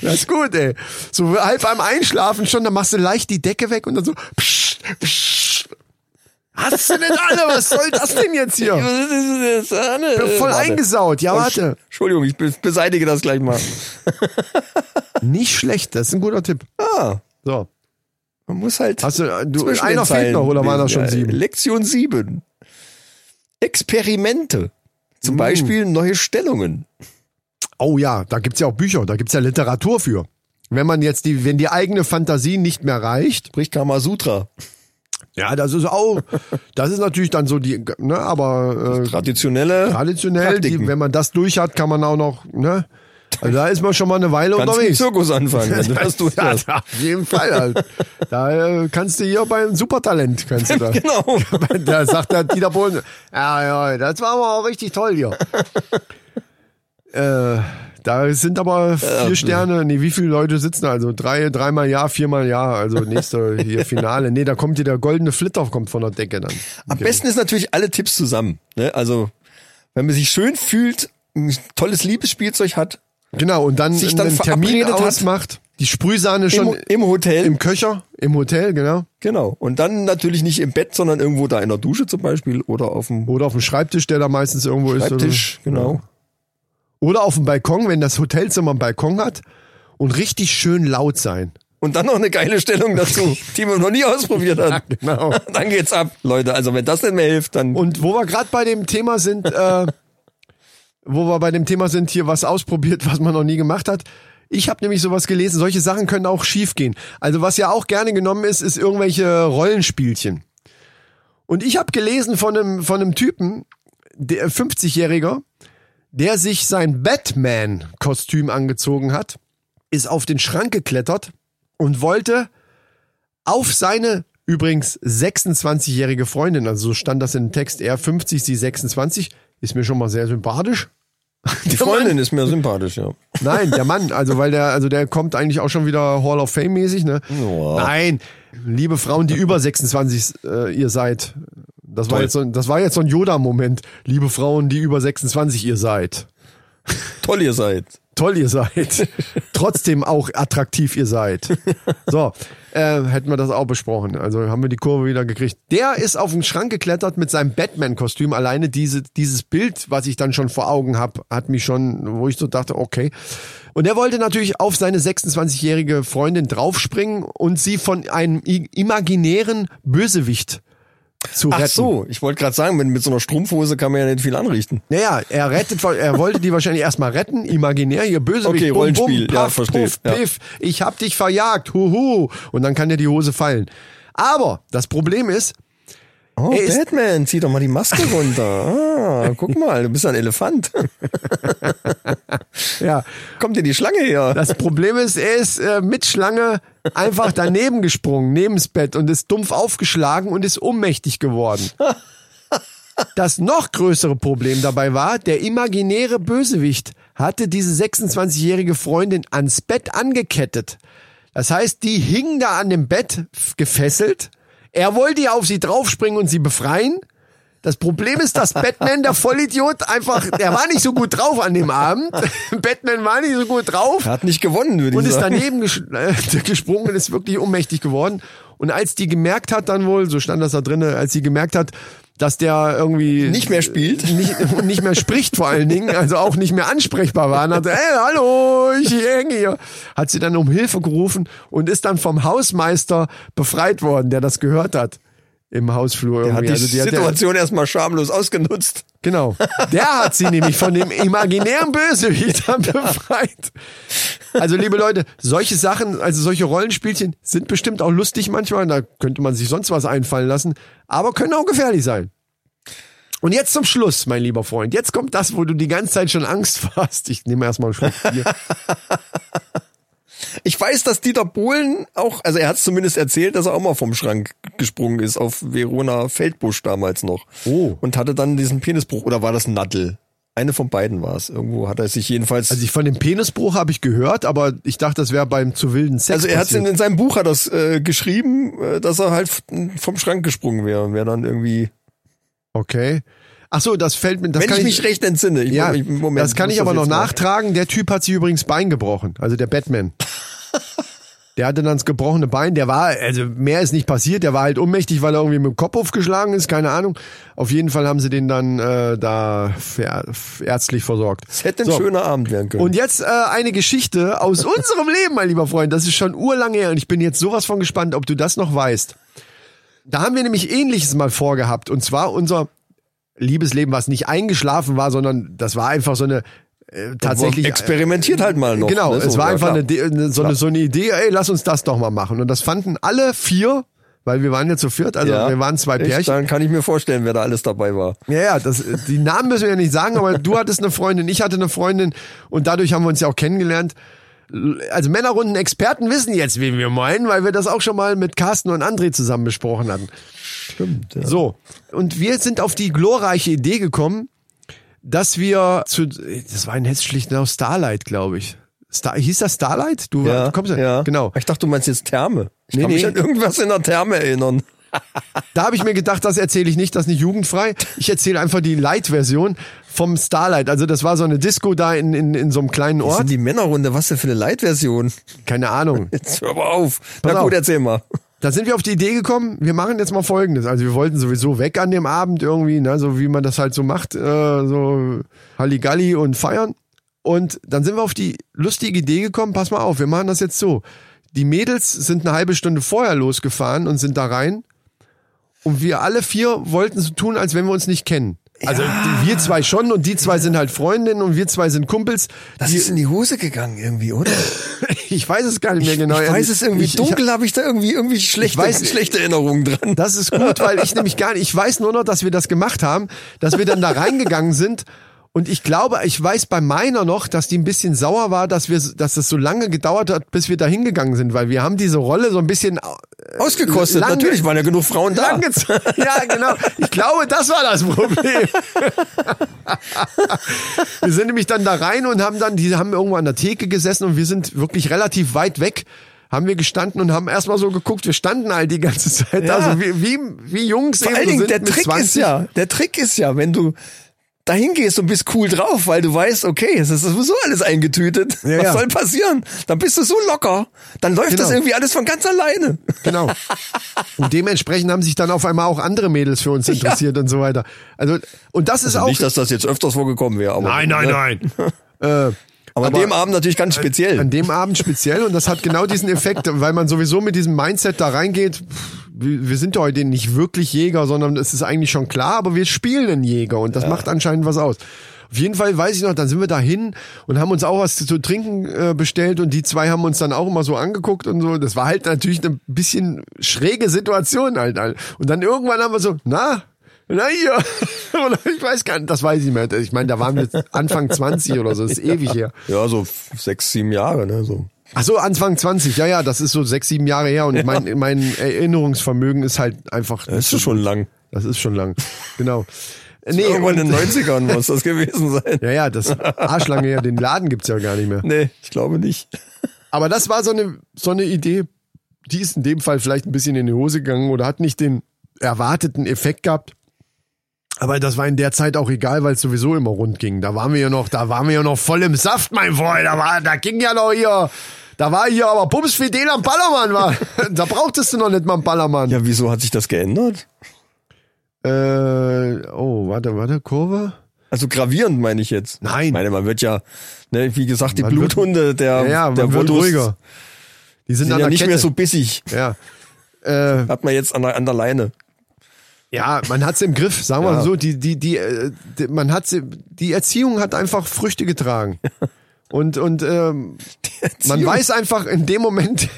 Das ist gut, ey. So halb beim Einschlafen schon, dann machst du leicht die Decke weg und dann so psch, psch. Hast du denn alle? Was soll das denn jetzt hier? Sahne. Bin voll Warte. eingesaut. Ja, Oh, warte. Entschuldigung, ich be- beseitige das gleich mal. Nicht schlecht, das ist ein guter Tipp. Ah, So. man muss halt. Hast du, du zwischen einer fehlt noch oder waren das schon sieben? Lektion 7. Experimente. Zum Mm. Beispiel neue Stellungen. Oh ja, da gibt's ja auch Bücher, da gibt's ja Literatur für. Wenn man jetzt die, wenn die eigene Fantasie nicht mehr reicht, Sprich Kama Sutra. Ja, das ist auch, das ist natürlich dann so die, ne, aber äh, Traditionelle. traditionell, die, wenn man das durch hat, kann man auch noch, ne, also da ist man schon mal eine Weile Kannst unterwegs. Zirkus anfangen, wenn du das ja, hast. auf jeden Fall halt. Da äh, kannst du hier beim Supertalent, kannst du da. Genau. Da sagt der Dieter Bohlen, ja, ja, das war aber auch richtig toll hier. Äh, da sind aber vier Sterne, nee, wie viele Leute sitzen da? Also drei, dreimal ja, viermal ja, also nächste hier Finale. Nee, da kommt hier der goldene Flitter kommt von der Decke dann. Am besten ist natürlich alle Tipps zusammen. Ne? Also, wenn man sich schön fühlt, ein tolles Liebesspielzeug hat, Genau, und dann, Sich dann einen Termin verabredet hat. ausmacht, die Sprühsahne schon im, im Hotel. im Köcher, im Hotel, genau. genau. Und dann natürlich nicht im Bett, sondern irgendwo da in der Dusche zum Beispiel oder auf dem Oder auf dem Schreibtisch, der da meistens irgendwo ist. Schreibtisch. Genau. Oder auf dem Balkon, wenn das Hotelzimmer einen Balkon hat und richtig schön laut sein. Und dann noch eine geile Stellung dazu, die man noch nie ausprobiert hat. Genau. Dann geht's ab, Leute. Also wenn das nicht mehr hilft, dann Und wo wir gerade bei dem Thema sind, äh, wo wir bei dem Thema sind, hier was ausprobiert, was man noch nie gemacht hat. Ich habe nämlich sowas gelesen, solche Sachen können auch schief gehen. Also was ja auch gerne genommen ist, ist irgendwelche Rollenspielchen. Und ich habe gelesen von einem, von einem Typen, der 50-Jähriger, der sich sein Batman-Kostüm angezogen hat, ist auf den Schrank geklettert und wollte auf seine übrigens 26-jährige Freundin, also so stand das im Text, er 50, sie 26, ist mir schon mal sehr sympathisch. die Freundin ist mir sympathisch, ja. Nein, der Mann, also weil der, also der kommt eigentlich auch schon wieder Hall of Fame mäßig, ne? Ja. Nein, liebe Frauen, die über 26 äh, ihr seid. Das war Toll. jetzt so, ein- das war jetzt so ein Yoda-Moment. Liebe Frauen, die über 26 ihr seid. Toll ihr seid. toll ihr seid, trotzdem auch attraktiv ihr seid. So, äh, hätten wir das auch besprochen. Also haben wir die Kurve wieder gekriegt. Der ist auf den Schrank geklettert mit seinem Batman-Kostüm. Alleine diese, dieses Bild, was ich dann schon vor Augen habe, hat mich schon, wo ich so dachte, okay. Und er wollte natürlich auf seine 26-jährige Freundin draufspringen und sie von einem imaginären Bösewicht zu retten. Ach so, ich wollte gerade sagen, mit, mit so einer Strumpfhose kann man ja nicht viel anrichten. Naja, er rettet, er wollte die wahrscheinlich erstmal retten, imaginär, ihr Bösewicht. Okay, bum, Rollenspiel, bum, ja, paff, verstehe, Puff, ja. piff, ich hab dich verjagt, huhu. Und dann kann dir die Hose fallen. Aber das Problem ist, Oh, Er Batman, zieh doch mal die Maske runter. Ah, guck mal, du bist ein Elefant. ja, Kommt dir die Schlange her? das Problem ist, er ist äh, mit Schlange einfach daneben gesprungen, neben's Bett und ist dumpf aufgeschlagen und ist ohnmächtig geworden. Das noch größere Problem dabei war, der imaginäre Bösewicht hatte diese 26-jährige Freundin ans Bett angekettet. Das heißt, die hing da an dem Bett gefesselt. Er wollte ja auf sie draufspringen und sie befreien. Das Problem ist, dass Batman, der Vollidiot, einfach, der war nicht so gut drauf an dem Abend. Batman war nicht so gut drauf Er hat nicht gewonnen, würde und ich ist sagen. daneben ges äh, gesprungen und ist wirklich ohnmächtig geworden. Und als die gemerkt hat dann wohl, so stand das da drinne, als sie gemerkt hat, dass der irgendwie Nicht mehr spielt. nicht, und nicht mehr spricht vor allen Dingen, also auch nicht mehr ansprechbar war, und hat, hey, hallo, ich hänge hier, hat sie dann um Hilfe gerufen und ist dann vom Hausmeister befreit worden, der das gehört hat im Hausflur Er hat irgendwie. die Also die hat- Situation erstmal schamlos ausgenutzt. Genau. Der hat sie nämlich von dem imaginären Bösewicht dann befreit. Also, liebe Leute, solche Sachen, also solche Rollenspielchen sind bestimmt auch lustig manchmal. Da könnte man sich sonst was einfallen lassen, aber können auch gefährlich sein. Und jetzt zum Schluss, mein lieber Freund. Jetzt kommt das, wo du die ganze Zeit schon Angst hast. Ich nehme erstmal einen Schluck Bier. Ich weiß, dass Dieter Bohlen auch, also er hat zumindest erzählt, dass er auch mal vom Schrank gesprungen ist auf Verona Feldbusch damals noch. Oh. Und hatte dann diesen Penisbruch, oder war das Nadel? Eine von beiden war es. Irgendwo hat er sich jedenfalls. Also ich von dem Penisbruch habe ich gehört, aber ich dachte, das wäre beim zu wilden Sex. Also er hat in, in seinem Buch hat das äh, geschrieben, äh, dass er halt vom Schrank gesprungen wäre und wäre dann irgendwie, Okay. Ach so, das fällt mir. Das wenn kann ich mich recht entsinne. Ich, Ja, Moment, das kann ich aber noch nachtragen. Der Typ hat sich übrigens Bein gebrochen, also der Batman. Der hatte dann das gebrochene Bein, der war, also mehr ist nicht passiert, der war halt ohnmächtig, weil er irgendwie mit dem Kopf aufgeschlagen ist, keine Ahnung. Auf jeden Fall haben sie den dann äh, da ärztlich versorgt. Es hätte ein So. schöner Abend werden können. Und jetzt äh, eine Geschichte aus unserem Leben, mein lieber Freund. Das ist schon urlange her und ich bin jetzt sowas von gespannt, ob du das noch weißt. Da haben wir nämlich Ähnliches mal vorgehabt und zwar unser Liebesleben, was nicht eingeschlafen war, sondern das war einfach so eine äh, tatsächlich experimentiert halt mal noch. Genau, ne? es So, war ja, einfach eine, eine, so, eine, so eine Idee, ey, lass uns das doch mal machen. Und das fanden alle vier, weil wir waren ja zu viert, also Ja. wir waren zwei? Pärchen. Dann kann ich mir vorstellen, wer da alles dabei war. Ja, ja, das, die Namen müssen wir ja nicht sagen, aber du hattest eine Freundin, ich hatte eine Freundin und dadurch haben wir uns ja auch kennengelernt. Also Männerrunden Experten wissen jetzt, wen wir meinen, weil wir das auch schon mal mit Carsten und André zusammen besprochen hatten. Stimmt. Ja. So, und wir sind auf die glorreiche Idee gekommen, dass wir zu, das war in Hess-Schlichtenau Starlight, glaube ich. Star, hieß das Starlight? Du, Ja, du kommst ja. Genau. Ich dachte, du meinst jetzt Therme. Ich Nee, kann mich nee. an irgendwas in der Therme erinnern. Da habe ich mir gedacht, das erzähle ich nicht, das ist nicht jugendfrei. Ich erzähle einfach die Light-Version vom Starlight. Also das war so eine Disco da in, in, in so einem kleinen Was Ort. sind die Männerrunde? Was denn für eine Light-Version? Keine Ahnung. Jetzt hör mal auf. Pass Na gut, auf. erzähl mal. Da sind wir auf die Idee gekommen, wir machen jetzt mal Folgendes. Also wir wollten sowieso weg an dem Abend irgendwie, ne, so wie man das halt so macht, äh, so Halligalli und feiern. Und dann sind wir auf die lustige Idee gekommen, pass mal auf, wir machen das jetzt so. Die Mädels sind eine halbe Stunde vorher losgefahren und sind da rein. Und wir alle vier wollten so tun, als wenn wir uns nicht kennen. Also die- wir zwei schon und die zwei sind halt Freundinnen und wir zwei sind Kumpels. Das Die, ist in die Hose gegangen irgendwie, oder? ich weiß es gar nicht mehr genau. Ich weiß es irgendwie Ich- ich- dunkel, habe ich da irgendwie irgendwie schlechte, weiß- schlechte Erinnerungen dran. Das ist gut, weil ich nämlich gar nicht, ich weiß nur noch, dass wir das gemacht haben, dass wir dann da reingegangen sind. Und ich glaube, ich weiß bei meiner noch, dass die ein bisschen sauer war, dass wir, dass es so lange gedauert hat, bis wir da hingegangen sind, weil wir haben diese Rolle so ein bisschen Ausgekostet, lange- natürlich waren ja genug Frauen da. lang. Ja, genau. Ich glaube, das war das Problem. wir sind nämlich dann da rein und haben dann, die haben irgendwo an der Theke gesessen und wir sind wirklich relativ weit weg. Haben wir gestanden und haben erstmal so geguckt, wir standen halt die ganze Zeit Ja. da, so wie, wie, wie Jungs Vor eben allen Dingen, sind der Trick 20. ist ja, der Trick ist ja, wenn du dahin gehst und bist cool drauf, weil du weißt, okay, es ist sowieso alles eingetütet. Ja, Was ja. soll passieren? Dann bist du so locker. Dann läuft das Genau. irgendwie alles von ganz alleine. Genau. Und dementsprechend haben sich dann auf einmal auch andere Mädels für uns interessiert und so weiter. Also, und das ist auch. Nicht, dass das jetzt öfters vorgekommen wäre, aber. nein, nein, ne? nein. äh, Aber, an dem Abend natürlich ganz speziell. An dem Abend speziell und das hat genau diesen Effekt, weil man sowieso mit diesem Mindset da reingeht. Wir sind ja heute nicht wirklich Jäger, sondern es ist eigentlich schon klar, aber wir spielen einen Jäger und das macht anscheinend was aus. Auf jeden Fall weiß ich noch, dann sind wir da hin und haben uns auch was zu trinken äh, bestellt und die zwei haben uns dann auch immer so angeguckt und so. Das war halt natürlich eine bisschen schräge Situation halt. Und dann irgendwann haben wir so, na, na hier. Oder ich weiß gar nicht, das weiß ich nicht mehr. Ich meine, da waren wir Anfang 20 oder so, das ist ewig her. ja, so sechs, sieben Jahre, ne, so. Ach so, Anfang 20, ja, ja, das ist so sechs, sieben Jahre her und mein, mein Erinnerungsvermögen ist halt einfach. Das ist schon lang. Das ist schon lang. Genau. Nee, Irgendwann in den 90ern muss das gewesen sein. ja, ja, das Arschlange her, den Laden gibt's ja gar nicht mehr. Nee, ich glaube nicht. Aber das war so eine, so eine Idee, die ist in dem Fall vielleicht ein bisschen in die Hose gegangen oder hat nicht den erwarteten Effekt gehabt. Aber das war in der Zeit auch egal, weil es sowieso immer rund ging. Da waren wir ja noch, da waren wir ja noch voll im Saft, mein Freund. Da war, da ging ja noch hier, da war hier aber Bums Fidel am Ballermann war. Da brauchtest du noch nicht mal einen Ballermann. Ja, wieso hat sich das geändert? Äh, oh, warte, warte, Kurve? Also gravierend meine ich jetzt. Nein. Ich meine, man wird ja, ne, wie gesagt, die Man wird- Bluthunde der, Ja, ja, der man wird ruhiger. Die sind, sind ja nicht Kette. mehr so bissig. Ja. Äh, Hat man jetzt an der, an der Leine. Ja, man hat's im Griff, sagen wir Ja. so. Die, die, die, äh, die, man hat die Erziehung hat einfach Früchte getragen. Und, und ähm, man weiß einfach in dem Moment,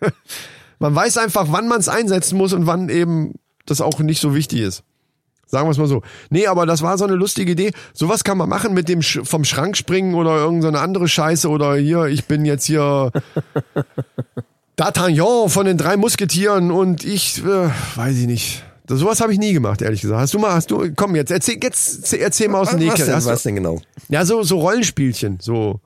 man weiß einfach, wann man es einsetzen muss und wann eben das auch nicht so wichtig ist. Sagen wir es mal so. Nee, aber das war so eine lustige Idee. Sowas kann man machen mit dem Sch vom Schrank springen oder irgendeine so andere Scheiße oder hier, ich bin jetzt hier D'Artagnan von den drei Musketieren und ich, äh, weiß ich nicht. Das, sowas habe ich nie gemacht, ehrlich gesagt. Hast du mal, hast du, komm, jetzt erzähl, jetzt erzähl mal aus dem Was Nähkästchen. Hast du- was denn genau? Ja, so, so Rollenspielchen, so.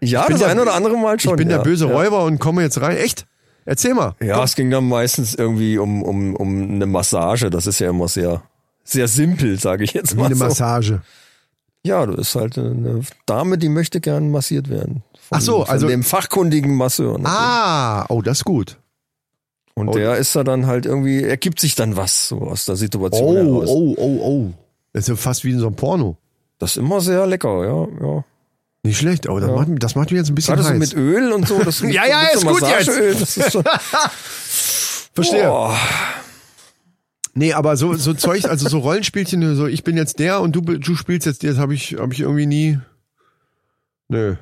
Ja, bin das der- ein oder andere Mal schon. ich bin ja. der böse ja. Räuber und komme jetzt rein. Echt? Erzähl mal. Ja, es ging dann meistens irgendwie um, um, um eine Massage. Das ist ja immer sehr, sehr simpel, sage ich jetzt Wie mal eine so. Massage. Ja, du ist halt eine Dame, die möchte gern massiert werden. Von, Ach so, von also- dem fachkundigen Masseur. ne? Ah, oh, das ist gut. Und oh. der ist da dann halt irgendwie, ergibt sich dann was so aus der Situation Oh, heraus. oh, oh, oh. Das ist ja fast wie in so einem Porno. Das ist immer sehr lecker, ja, ja. Nicht schlecht, aber das, Ja. macht, das macht mich jetzt ein bisschen Gerade so heiß. mit Öl und so. Das Ja, ja, ist so gut jetzt. Massageöl, Das ist schon, Verstehe. Boah. Nee, aber so, so Zeug, also so Rollenspielchen, so ich bin jetzt der und du, du spielst jetzt das habe ich, hab ich irgendwie nie. Nö.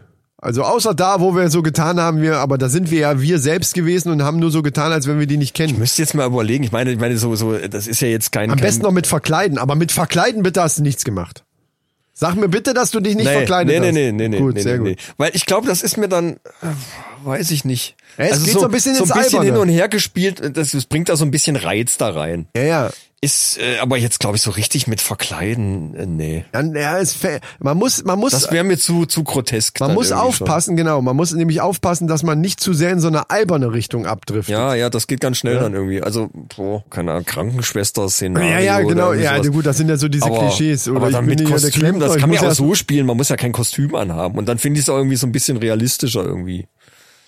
Also außer da, wo wir so getan haben, wir, aber da sind wir ja wir selbst gewesen und haben nur so getan, als wenn wir die nicht kennen. Müsst jetzt mal überlegen. Ich meine, ich meine so, so, das ist ja jetzt kein. Am kein, besten noch mit verkleiden, aber mit verkleiden bitte hast du nichts gemacht. Sag mir bitte, dass du dich nicht nee, verkleidet nee, nee, hast. nee, nee, nee, Gut, nee, sehr nee, gut. nee. Weil ich glaube, das ist mir dann, äh, weiß ich nicht. Also Ja, es geht so ein bisschen so ein bisschen Alberne. hin und her gespielt. Das, das bringt da so ein bisschen Reiz da rein. Ja, ja. Ist, äh, aber jetzt glaube ich so richtig mit verkleiden, äh, nee. Dann, ja, es, man muss, man muss, Das wäre mir zu zu grotesk. man muss irgendwie schon. aufpassen, genau. Man muss nämlich aufpassen, dass man nicht zu sehr in so eine alberne Richtung abdriftet. Ja, ja, das geht ganz schnell dann irgendwie. Also, boah, keine Ahnung, Krankenschwester-Szenario. Ja, ja, genau. Ja, sowas. gut, das sind ja so diese aber, Klischees. Oder aber dann mit Kostüm, das kann man ja auch so spielen. Man muss ja kein Kostüm anhaben. Und dann finde ich es auch irgendwie so ein bisschen realistischer irgendwie.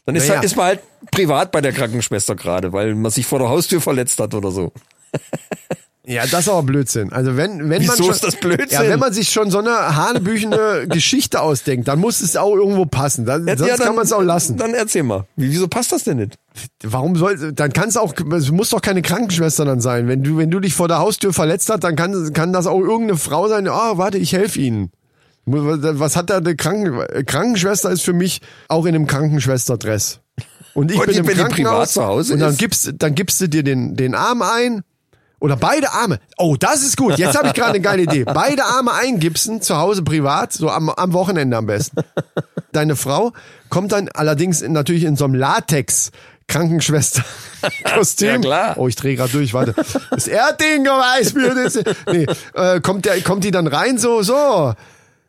Dann ist, Naja. halt, ist man halt privat bei der Krankenschwester gerade, weil man sich vor der Haustür verletzt hat oder so. Ja, das ist aber Blödsinn. Also wenn, wenn man Wieso schon, ist das Blödsinn? Ja, wenn man sich schon so eine hanebüchene Geschichte ausdenkt, dann muss es auch irgendwo passen. Dann, sonst Ja, dann- kann man es auch lassen. Dann erzähl mal. Wie, wieso passt das denn nicht? Warum soll, dann kann es auch, es muss doch keine Krankenschwester dann sein. Wenn du, wenn du dich vor der Haustür verletzt hast, dann kann, kann das auch irgendeine Frau sein. Ah, warte, ich helfe Ihnen. Was hat da eine Kranken, Krankenschwester ist für mich auch in einem Krankenschwesterdress. Und ich Und bin die- im privat Krankenhaus zu Hause und dann gibst, dann gibst du dir den, den Arm ein oder beide Arme. Oh, das ist gut. Jetzt habe ich gerade eine geile Idee. Beide Arme eingipsen, zu Hause privat, so am, am Wochenende am besten. Deine Frau kommt dann allerdings in, natürlich in so einem Latex Krankenschwester-Kostüm. Ja, klar. Oh, ich drehe gerade durch, warte. Das Erding weiß mir das. Nee, äh, kommt, der, kommt die dann rein so, so.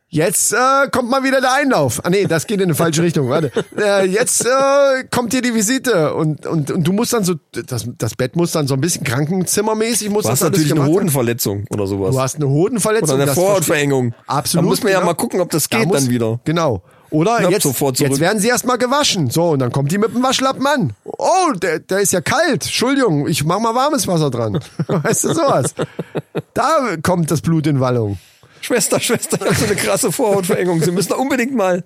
Jetzt äh, kommt mal wieder der Einlauf. Ah nee, das geht in eine falsche Richtung. Warte. Äh, jetzt äh, kommt hier die Visite und, und, und du musst dann so, das, das Bett muss dann so ein bisschen krankenzimmermäßig muss Du das hast alles natürlich eine. Hodenverletzung oder sowas. Du hast eine Hodenverletzung. oder eine das Vorhautverengung. Absolut. Da muss man ja genau. mal gucken, ob das Da geht muss- dann wieder. Genau. Oder Knapp jetzt, sofort zurück. jetzt werden sie erstmal gewaschen. So, und dann kommt die mit dem Waschlappen an. Oh, der, der ist ja kalt. Entschuldigung, ich mach mal warmes Wasser dran. Weißt du sowas? Da kommt das Blut in Wallung. Schwester, Schwester, ich habe so eine krasse Vorhautverengung. Sie müssen da unbedingt mal.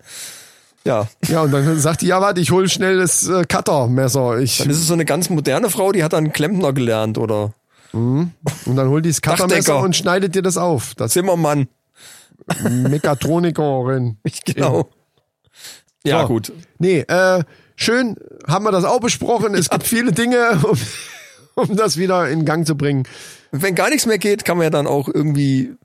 Ja, Ja, und dann sagt die, ja, warte, ich hol schnell das äh, Cuttermesser. Ich, dann ist es so eine ganz moderne Frau, die hat dann Klempner gelernt oder und dann holt die das Cuttermesser und schneidet dir das auf. Das Zimmermann. Mekatronikerin. Genau. Ja, So. gut. Nee, äh, schön haben wir das auch besprochen. Es gibt viele Dinge, um, um das wieder in Gang zu bringen. Wenn gar nichts mehr geht, kann man ja dann auch irgendwie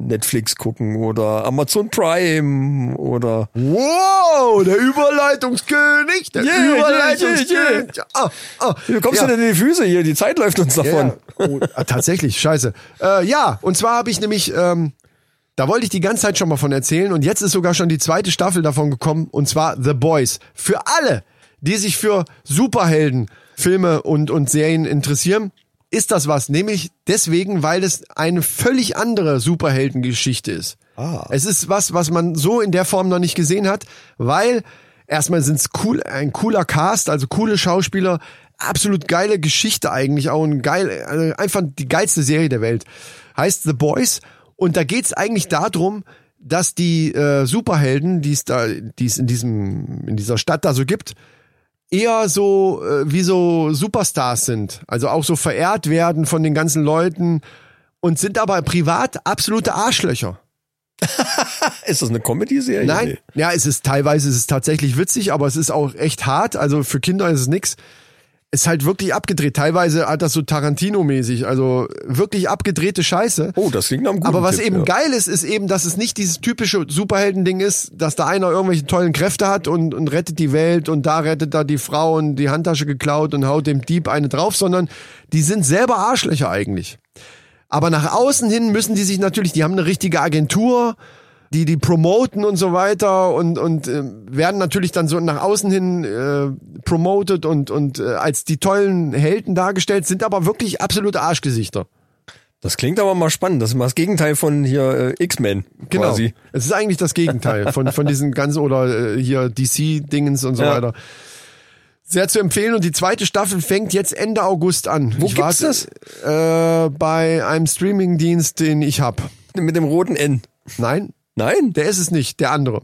Netflix gucken oder Amazon Prime oder Wow, der Überleitungskönig, der Yeah, Überleitungskönig. Ah, ah. wie kommst ja. du denn in die Füße hier? Die Zeit läuft uns davon. Ja, oh, ah, tatsächlich, scheiße. Äh, ja, und zwar habe ich nämlich, ähm, da wollte ich die ganze Zeit schon mal von erzählen und jetzt ist sogar schon die zweite Staffel davon gekommen und zwar The Boys. Für alle, die sich für Superhelden, Filme und, und Serien interessieren, ist das was. Nämlich deswegen, weil es eine völlig andere Superheldengeschichte ist. Ah. Es ist was, was man so in der Form noch nicht gesehen hat, weil erstmal sind es cool, ein cooler Cast, also coole Schauspieler, absolut geile Geschichte eigentlich auch ein geil, also einfach die geilste Serie der Welt. Heißt The Boys und da geht's eigentlich darum, dass die äh, Superhelden, die es da, die es in diesem in dieser Stadt da so gibt, eher so äh, wie so Superstars sind, also auch so verehrt werden von den ganzen Leuten und sind aber privat absolute Arschlöcher. Ist das eine Comedy-Serie? Nein, ja, es ist teilweise ist es tatsächlich witzig, aber es ist auch echt hart. Also für Kinder ist es nix. Ist halt wirklich abgedreht. Teilweise hat das so Tarantino-mäßig, also wirklich abgedrehte Scheiße. Oh, das klingt einem guten Aber was Tipp, eben ja. geil ist, ist eben, dass es nicht dieses typische Superhelden-Ding ist, dass da einer irgendwelche tollen Kräfte hat und, und rettet die Welt und da rettet da die Frau und die Handtasche geklaut und haut dem Dieb eine drauf, sondern die sind selber Arschlöcher eigentlich. Aber nach außen hin müssen die sich natürlich, die haben eine richtige Agentur, die die promoten und so weiter und und äh, werden natürlich dann so nach außen hin äh, promoted und und äh, als die tollen Helden dargestellt, sind aber wirklich absolute Arschgesichter. Das klingt aber mal spannend. Das ist mal das Gegenteil von hier äh, X-Men Genau. quasi. Es ist eigentlich das Gegenteil von, von diesen ganzen oder äh, hier DC-Dingens und so Ja. weiter. Sehr zu empfehlen und die zweite Staffel fängt jetzt Ende August an. Wo ich gibt's warte, Äh, bei einem Streamingdienst, den ich hab. Mit dem roten N. Nein, Nein? der ist es nicht, der andere.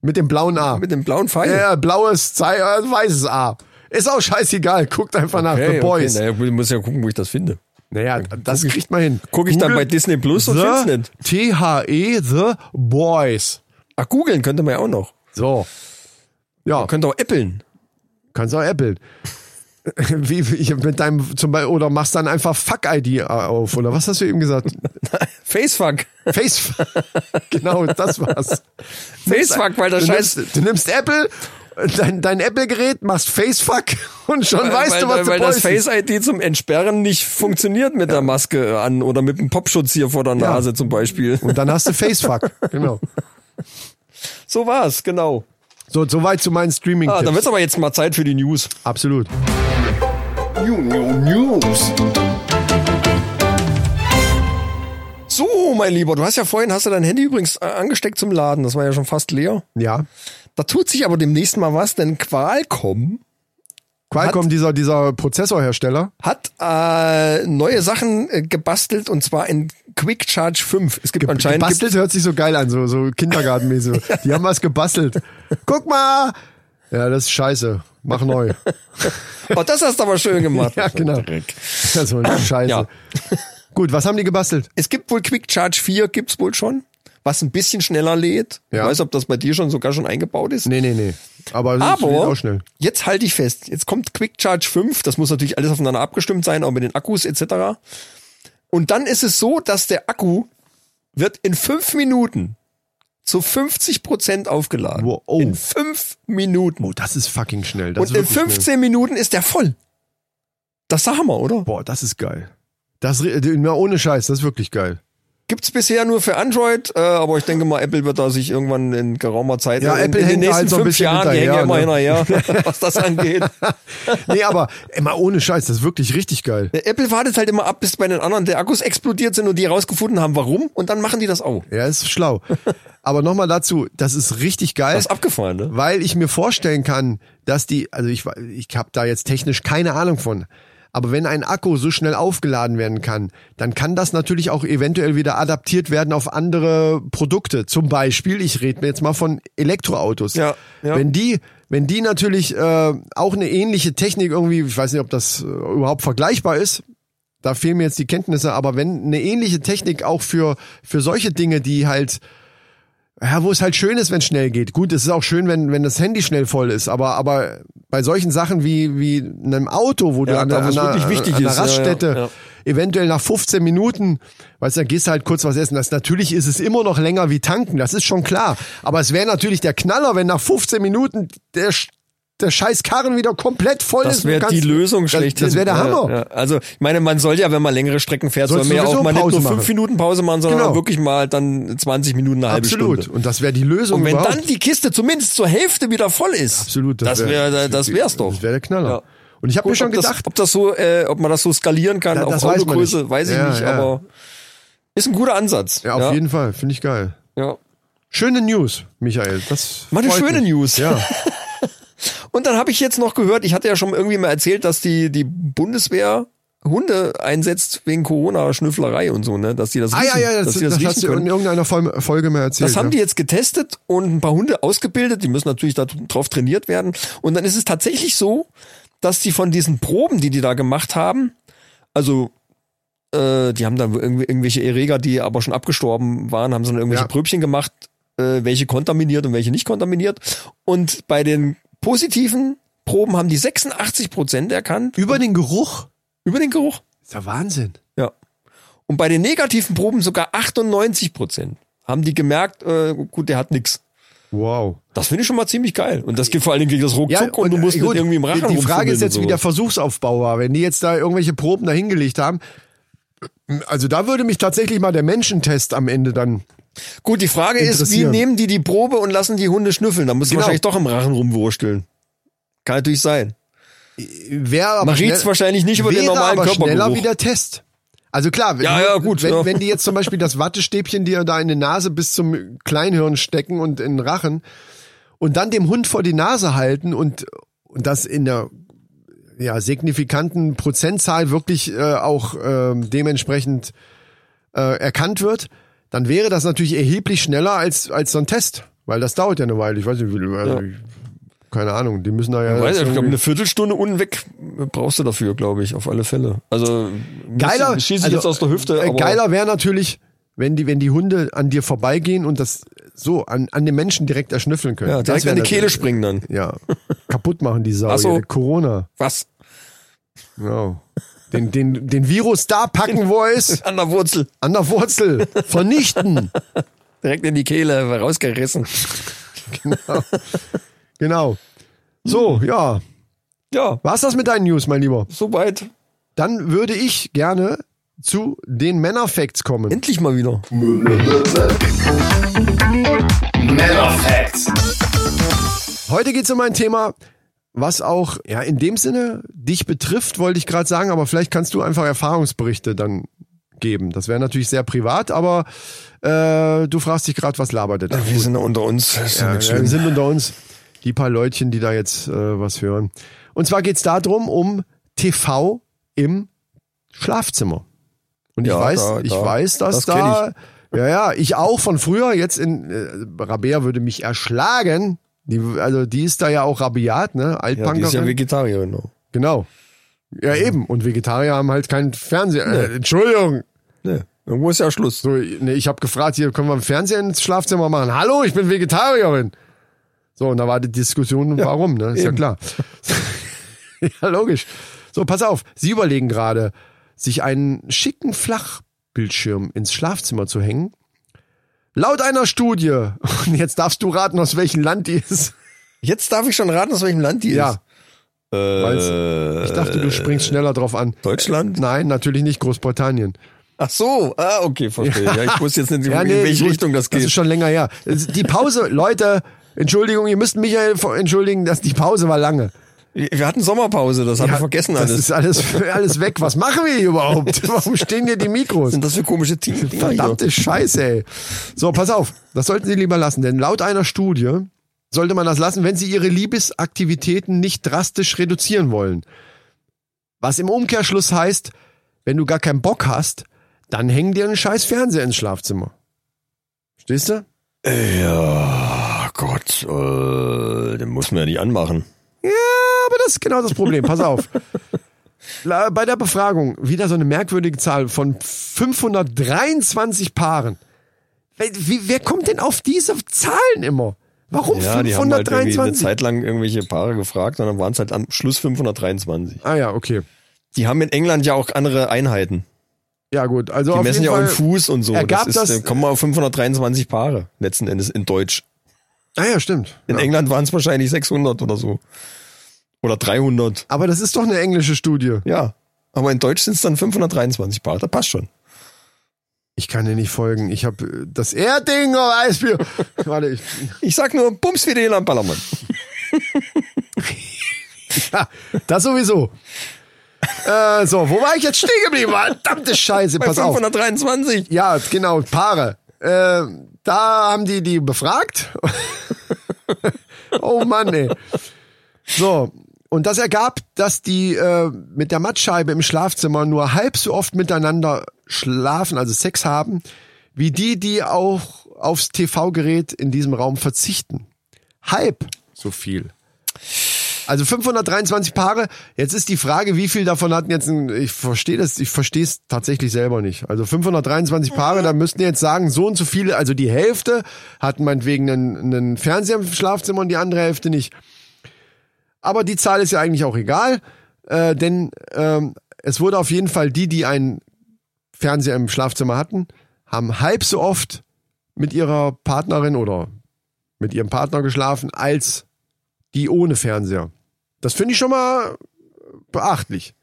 Mit dem blauen A. Mit dem blauen Pfeil? ja, blaues, Zei- äh, weißes A. Ist auch scheißegal, guckt einfach nach The Boys. Okay. Naja, ich muss ja gucken, wo ich das finde. Naja, das kriegt man hin. Guck ich dann bei Disney Plus und find's The nicht. T-H-E, The Boys. Ach, googeln könnte man ja auch noch. So. Ja. Könnte auch äppeln. Kannst auch äppeln. Wie, wie ich mit deinem zum Beispiel, oder machst dann einfach Fuck-ID auf, oder was hast du eben gesagt? Facefuck. Face, genau, das war's. Facefuck, weil das du scheiß... nimmst, du nimmst Apple, dein, dein Apple-Gerät, machst Facefuck und schon weißt weil, du, was weil, du weil das poistest. Face ID zum Entsperren nicht funktioniert mit der Maske an oder mit dem Popschutz hier vor der Ja. Nase zum Beispiel. Und dann hast du Facefuck, genau. So war's, genau. So, soweit zu meinen streaming Ah, dann wird's aber jetzt mal Zeit für die News. Absolut. So, mein Lieber, du hast ja vorhin, hast du dein Handy übrigens äh, angesteckt zum Laden. Das war ja schon fast leer. Ja. Da tut sich aber demnächst mal was, denn Qualcomm Qualcomm, dieser, dieser Prozessorhersteller. hat äh, neue Sachen äh, gebastelt und zwar in Quick Charge 5. Es gibt anscheinend Gebastelt hört sich so geil an, so, so Kindergartenmäßig. Die haben was gebastelt. Guck mal! Ja, das ist scheiße. Mach neu. Oh, das hast du aber schön gemacht. Ja, genau. Das ist wohl scheiße. Ja. Gut, was haben die gebastelt? Es gibt wohl Quick Charge 4, gibt's wohl schon, was ein bisschen schneller lädt. Ja. Ich weiß, ob das bei dir schon sogar schon eingebaut ist. Nee, nee, nee. Aber Aber jetzt halte ich fest, jetzt kommt Quick Charge 5, das muss natürlich alles aufeinander abgestimmt sein, auch mit den Akkus etc. Und dann ist es so, dass der Akku wird in fünf Minuten zu 50 Prozent aufgeladen. Wow, oh. In fünf Minuten. Oh, das ist fucking schnell. Das Und in wirklich 15 Schnell. Minuten ist der voll. Das ist der Hammer, oder? Boah, das ist geil. Das, na, ohne Scheiß, das ist wirklich geil. Gibt's bisher nur für Android, äh, aber ich denke mal, Apple wird da sich irgendwann in geraumer Zeit, Ja, in, Apple in den nächsten halt so ein fünf Jahren, die hängen ja immer hinterher, hinterher, was das angeht. Nee, aber immer ohne Scheiß, das ist wirklich richtig geil. Apple wartet halt immer ab, bis bei den anderen der Akkus explodiert sind und die herausgefunden haben, warum, und dann machen die das auch. Ja, ist schlau. Aber nochmal dazu, das ist richtig geil. Das ist abgefahren, ne? weil ich mir vorstellen kann, dass die, also ich, ich habe da jetzt technisch keine Ahnung von, aber wenn ein Akku so schnell aufgeladen werden kann, dann kann das natürlich auch eventuell wieder adaptiert werden auf andere Produkte. Zum Beispiel, ich rede mir jetzt mal von Elektroautos. Ja, ja. Wenn die, wenn die natürlich äh, auch eine ähnliche Technik irgendwie, ich weiß nicht, ob das äh, überhaupt vergleichbar ist, da fehlen mir jetzt die Kenntnisse, aber wenn eine ähnliche Technik auch für, für solche Dinge, die halt, ja, wo es halt schön ist, wenn es schnell geht. Gut, es ist auch schön, wenn, wenn das Handy schnell voll ist, aber, aber bei solchen Sachen wie, wie einem Auto, wo du Ja, an, es an, wirklich einer- wichtig an der ist, ja, ja, Raststätte eventuell nach 15 Minuten, weißt du, dann gehst du halt kurz was essen. Das, natürlich ist es immer noch länger wie tanken, das ist schon klar. Aber es wäre natürlich der Knaller, wenn nach 15 Minuten der, der scheiß Karren wieder komplett voll ist. Das wäre die Lösung schlecht. Das, das wäre der Hammer. Ja, also, ich meine, man soll ja, wenn man längere Strecken fährt, soll man ja auch mal nicht nur fünf. Minuten Pause machen, sondern Genau. wirklich mal dann 20 Minuten, eine halbe Absolut. Stunde. Und das wäre die Lösung Und wenn überhaupt. dann die Kiste zumindest zur Hälfte wieder voll ist, Absolut. das wär- wäre, das wär's doch. Das wäre der Knaller. Ja. Und ich habe mir schon ob das, gedacht, ob das so, äh, ob man das so skalieren kann Ja, auf das Autogröße, weiß ich Ja, nicht, ja. aber ist ein guter Ansatz. ja, auf jeden Fall, finde ich geil. Ja. Schöne News, Michael. Das Mal eine freut schöne mich. News. Ja. Und dann habe ich jetzt noch gehört, ich hatte ja schon irgendwie mal erzählt, dass die, die Bundeswehr Hunde einsetzt wegen Corona-Schnüfflerei und so, ne? Dass die das Ah riechen, ja, ja, das, dass die das, das, hast riechen du in können. irgendeiner Fol- Folge mal erzählt. Das haben ja. die jetzt getestet und ein paar Hunde ausgebildet. Die müssen natürlich darauf trainiert werden. Und dann ist es tatsächlich so, dass die von diesen Proben, die die da gemacht haben, also äh, die haben da irgendwie, irgendwelche Erreger, die aber schon abgestorben waren, haben so irgendwelche Ja. Pröbchen gemacht, äh, welche kontaminiert und welche nicht kontaminiert. Und bei den positiven Proben haben die 86 Prozent erkannt Über den Geruch? über den Geruch. Ist ja Wahnsinn. Ja. Und bei den negativen Proben sogar 98 Prozent haben die gemerkt, äh, gut, der hat nix. Wow. Das finde ich schon mal ziemlich geil. Und das geht vor allen Dingen gegen das Ruckzuck und, du musst äh, nicht gut, irgendwie im Rachen Die die Frage ist jetzt, und wie der. Versuchsaufbau war. Wenn die jetzt da irgendwelche Proben da hingelegt haben, also da würde mich tatsächlich mal der Menschentest am Ende dann. Gut, die Frage ist, wie nehmen die die Probe und lassen die Hunde schnüffeln? Da muss Genau. wahrscheinlich doch im Rachen rumwursteln. Kann natürlich sein. Wäre aber Man schnell- wahrscheinlich nicht über den normalen aber schneller Körpergeruch. wie der Test. Also klar, wenn, Ja, ja, gut, wenn, ja. wenn die jetzt zum Beispiel das Wattestäbchen dir da in die Nase bis zum Kleinhirn stecken und in den Rachen und dann dem Hund vor die Nase halten und, und das in der ja, signifikanten Prozentzahl wirklich äh, auch ähm, dementsprechend äh, erkannt wird, dann wäre das natürlich erheblich schneller als, als so ein Test. Weil das dauert ja eine Weile. Ich weiß nicht, wie, also, ich- keine Ahnung, die müssen da ja. Ich weiß, ich glaube, eine Viertelstunde unten weg brauchst du dafür, glaube ich, auf alle Fälle. Also Geiler, schieße ich also, jetzt aus der Hüfte. äh, geiler wäre natürlich, wenn die, wenn die Hunde an dir vorbeigehen und das so an, an den Menschen direkt erschnüffeln können. ja, direkt an die Kehle springen dann. Ja, kaputt machen die Sau. So. ja, Corona. Was? Genau. Den, den, den Virus da packen, wo er ist, An der Wurzel. an der Wurzel, vernichten. Direkt in die Kehle rausgerissen. Genau. So, ja. Ja, War's das mit deinen News, mein Lieber? soweit. Dann würde ich gerne zu den Männerfacts kommen. Endlich mal wieder. Männer Facts. Heute geht's um ein Thema, was auch ja in dem Sinne dich betrifft, wollte ich gerade sagen, aber vielleicht kannst du einfach Erfahrungsberichte dann geben. Das wäre natürlich sehr privat, aber äh, du fragst dich gerade, was labert der da? Wir sind unter uns. Ja, Ja, wir sind unter uns die paar Leutchen, die da jetzt äh, was hören. Und zwar geht's darum, um TV im Schlafzimmer. Und ich Ja, weiß, da- ich da- weiß, dass das da, ja, ja, ich auch von früher, jetzt in, äh, Rabea würde mich erschlagen. Die, also die ist da ja auch rabiat, ne? Ja, die Altpunkerin. ist ja Vegetarierin. ne? genau. Ja, eben. Und Vegetarier haben halt keinen Fernseher. Äh, Entschuldigung. Nee, irgendwo ist ja Schluss. So, nee, ich habe gefragt, hier können wir einen Fernseher ins Schlafzimmer machen? Hallo, ich bin Vegetarierin. So, und da war die Diskussion, warum, ne? Ist ja eben. klar. ja, logisch. So, pass auf. Sie überlegen gerade, sich einen schicken Flachbildschirm ins Schlafzimmer zu hängen. Laut einer Studie, und jetzt darfst du raten, aus welchem Land die ist. Jetzt darf ich schon raten, aus welchem Land die Ja, ist. Äh? Ich dachte, du springst schneller drauf an. Deutschland? Nein, natürlich nicht Großbritannien. Ach so, ah, okay, verstehe. Ja, ich wusste jetzt nicht, Ja, in nee, welche Richtung das Das geht. ist schon länger her. Die Pause, Leute, Entschuldigung, ihr müsst Michael entschuldigen, dass die Pause war lange. Wir hatten Sommerpause, das haben wir vergessen das alles. ist alles, alles weg. Was machen wir hier überhaupt? Warum stehen hier die Mikros? Was sind das für komische hier? Verdammte Scheiße, ey. So, pass auf. Das sollten Sie lieber lassen, denn laut einer Studie sollte man das lassen, wenn Sie Ihre Liebesaktivitäten nicht drastisch reduzieren wollen. Was im Umkehrschluss heißt, wenn du gar keinen Bock hast, dann häng dir einen scheiß Fernseher ins Schlafzimmer. Stehst du? Ja, Gott, äh, den muss man ja nicht anmachen. Ja, aber das ist genau das Problem. Pass auf. Bei der Befragung wieder so eine merkwürdige Zahl von 523 Paaren. Wer, wie, wer kommt denn auf diese Zahlen immer? Warum Ja, die haben halt irgendwie eine 523? Zeit lang irgendwelche Paare gefragt und dann waren es halt am Schluss 523. ah ja, okay. Die haben in England ja auch andere Einheiten. Ja gut, also Die messen ja auch im Fuß und so. ergab das ist, das- dann kommen wir auf 523 Paare letzten Endes in Deutsch. Ah ja, stimmt. In ja. England waren es wahrscheinlich 600 oder so. Oder 300. Aber das ist doch eine englische Studie. Ja. Aber in Deutsch sind es dann 523 Paare. Das passt schon. Ich kann dir nicht folgen. Ich habe das Erdinger Weißbier. Warte, ich, Ich sag nur Bums wie die am Ballermann. ja, das sowieso. äh, so, wo war ich jetzt stehen geblieben? Verdammte Scheiße, Bei pass auf. 523. Ja, genau, Paare. Äh, da haben die die befragt. oh Mann, ey. So, und das ergab, dass die äh, mit der Mattscheibe im Schlafzimmer nur halb so oft miteinander schlafen, also Sex haben, wie die, die auch aufs TV-Gerät in diesem Raum verzichten. Halb so viel. Also 523 Paare. Jetzt ist die Frage, wie viel davon hatten jetzt ein, ich verstehe das, ich verstehe es tatsächlich selber nicht. Also 523 Paare, da müssten jetzt sagen, so und so viele, also die Hälfte hatten meinetwegen einen, einen Fernseher im Schlafzimmer und die andere Hälfte nicht. Aber die Zahl ist ja eigentlich auch egal, äh, denn ähm, es wurde auf jeden Fall die, die einen Fernseher im Schlafzimmer hatten, haben halb so oft mit ihrer Partnerin oder mit ihrem Partner geschlafen als die ohne Fernseher. Das finde ich schon mal beachtlich.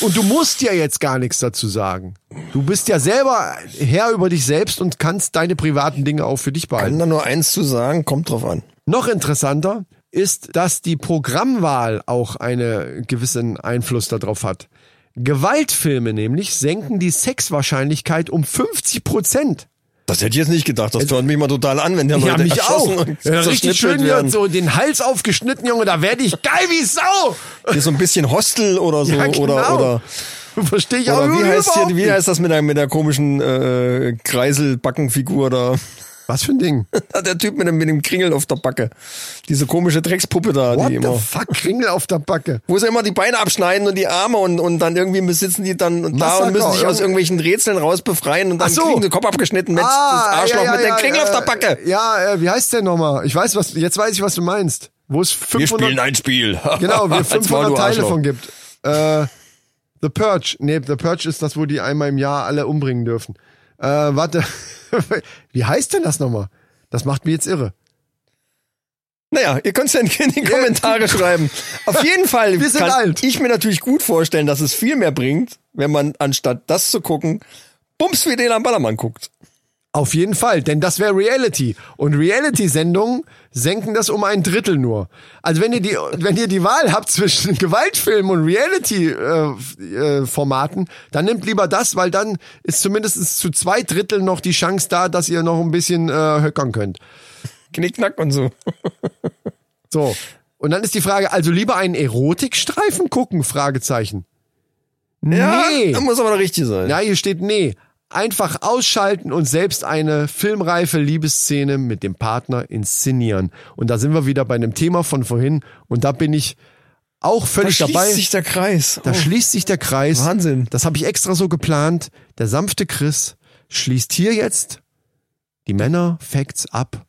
Und du musst ja jetzt gar nichts dazu sagen. Du bist ja selber Herr über dich selbst und kannst deine privaten Dinge auch für dich Kann behalten. da nur eins zu sagen, kommt drauf an. Noch interessanter ist, dass die Programmwahl auch einen gewissen Einfluss darauf hat. Gewaltfilme nämlich senken die Sexwahrscheinlichkeit um 50 Prozent. Das hätte ich jetzt nicht gedacht. Das tört mich mal total an, wenn der Ja, Leute mich auch. und Ja, richtig schön hier werden. so den Hals aufgeschnitten, Junge, da werde ich geil wie Sau. Hier so ein bisschen Hostel oder so. Ja, genau. Oder, oder, Verstehe ich auch oder wie heißt hier, wie heißt das mit der, mit der komischen äh, Kreiselbackenfigur da? Was für ein Ding? Der Typ mit dem, mit dem Kringel auf der Backe. Diese komische Dreckspuppe da, What die the immer. fuck, Kringel auf der Backe. Wo sie immer die Beine abschneiden und die Arme und, und dann irgendwie sitzen die dann da Massaker, und müssen sich aus irgend- irgendwelchen Rätseln raus befreien und dann so. kriegen sie den Kopf abgeschnitten mit Ah, das Arschloch ja, ja, mit dem ja, Kringel ja, auf der Backe. Ja, äh, wie heißt der nochmal? Ich weiß was, jetzt weiß ich, was du meinst. Wo es 500, ein Spiel. genau, wie Als war 500 du Teile von gibt. Äh, The Purge. Nee, The Purge ist das, wo die einmal im Jahr alle umbringen dürfen. Äh, warte. wie heißt denn das nochmal? Das macht mich jetzt irre. Naja, ihr könnt es ja in in die Kommentare schreiben. Auf jeden Fall Wir sind kann alt. ich mir natürlich gut vorstellen, dass es viel mehr bringt, wenn man anstatt das zu gucken, Bums wie den am Ballermann guckt. Auf jeden Fall, denn das wäre Reality. Und Reality-Sendungen senken das um ein Drittel nur. Also wenn ihr die, wenn ihr die Wahl habt zwischen Gewaltfilmen und Reality-Formaten, dann nehmt lieber das, weil dann ist zumindest zu zwei Drittel noch die Chance da, dass ihr noch ein bisschen äh, höckern könnt. Knickknack und so. So. Und dann ist die Frage, also lieber einen Erotikstreifen gucken? Fragezeichen. Ja, nee. das muss aber noch richtig sein. Ja, hier steht nee. Einfach ausschalten und selbst eine filmreife Liebesszene mit dem Partner inszenieren. Und da sind wir wieder bei einem Thema von vorhin. Und da bin ich auch da völlig schließt dabei. sich der Kreis. da Oh. schließt sich der Kreis. Wahnsinn. Das habe ich extra so geplant. Der sanfte Chris schließt hier jetzt die Männer Facts ab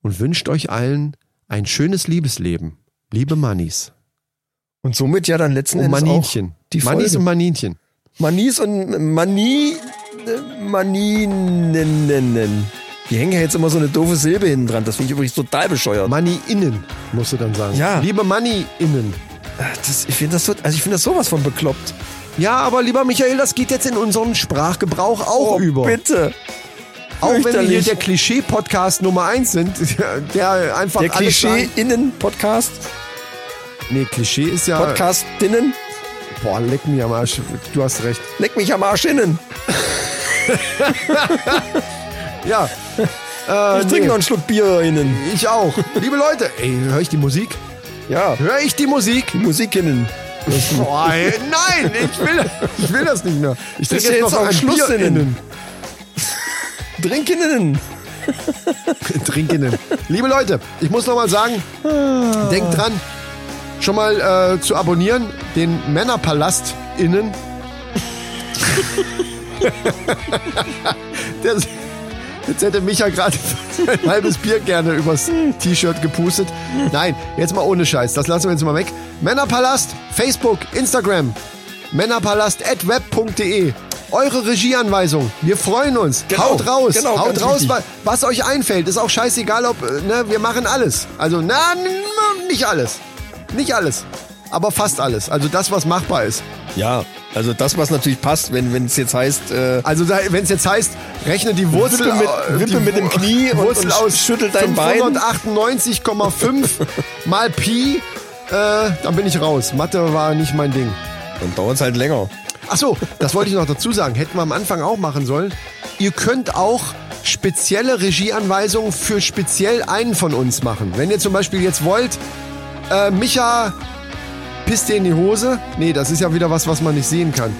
und wünscht euch allen ein schönes Liebesleben. Liebe Mannis. Und somit ja dann letzten Und Endes Maninchen. auch die Mannis Folge. und Maninchen. Manis und Mani, Maninen. Die hängen ja jetzt immer so eine doofe Silbe hinten dran. Das finde ich übrigens total bescheuert. Money innen, musst du dann sagen. Ja. Liebe Money innen. Das, ich finde das so, also ich finde das sowas von bekloppt. Ja, aber lieber Michael, das geht jetzt in unseren Sprachgebrauch auch Oh, über. bitte. Auch wenn wir hier der Klischee-Podcast Nummer eins sind, der einfach Der Klischee-Innen-Podcast. Nee, Klischee ist ja. Podcastinnen. Boah, leck mich am Arsch. Du hast recht. Leck mich am Arsch innen. Ja. Äh, Ich trinke noch einen Schluck Bier innen. Ich auch. Liebe Leute, ey, höre ich die Musik? Ja, Höre ich die Musik? Musik innen. Boah, ey, nein, ich will, ich will das nicht mehr. Ich trinke jetzt noch jetzt auch ein Schluss Bier innen. innen. Trink innen. Trink innen. Liebe Leute, ich muss noch mal sagen, denkt dran, schon mal äh, zu abonnieren, den Männerpalast innen. Der, jetzt hätte Micha gerade ein halbes Bier gerne übers T-Shirt gepustet. Nein, jetzt mal ohne Scheiß, das lassen wir jetzt mal weg. Männerpalast, Facebook, Instagram, männerpalast.web.de. Eure Regieanweisung. Wir freuen uns. Genau, Haut raus. genau, Haut raus, wichtig. wa- was euch einfällt. Ist auch scheißegal, ob, äh, ne, wir machen alles. Also, na, nicht alles. Nicht alles. Aber fast alles. Also das, was machbar ist. Ja, also das, was natürlich passt, wenn es jetzt heißt, äh, Also wenn es jetzt heißt, rechne die Wurzel, mit- äh, wippe die mit dem Knie und- Wurzel und aus schüttel dein Bein. 598,5 mal Pi, äh, dann bin ich raus. Mathe war nicht mein Ding. dann dauert es halt länger. Ach so, das wollte ich noch dazu sagen. Hätten wir am Anfang auch machen sollen. Ihr könnt auch spezielle Regieanweisungen für speziell einen von uns machen. Wenn ihr zum Beispiel jetzt wollt, äh, Micha pisst dir in die Hose. Nee, das ist ja wieder was, was man nicht sehen kann.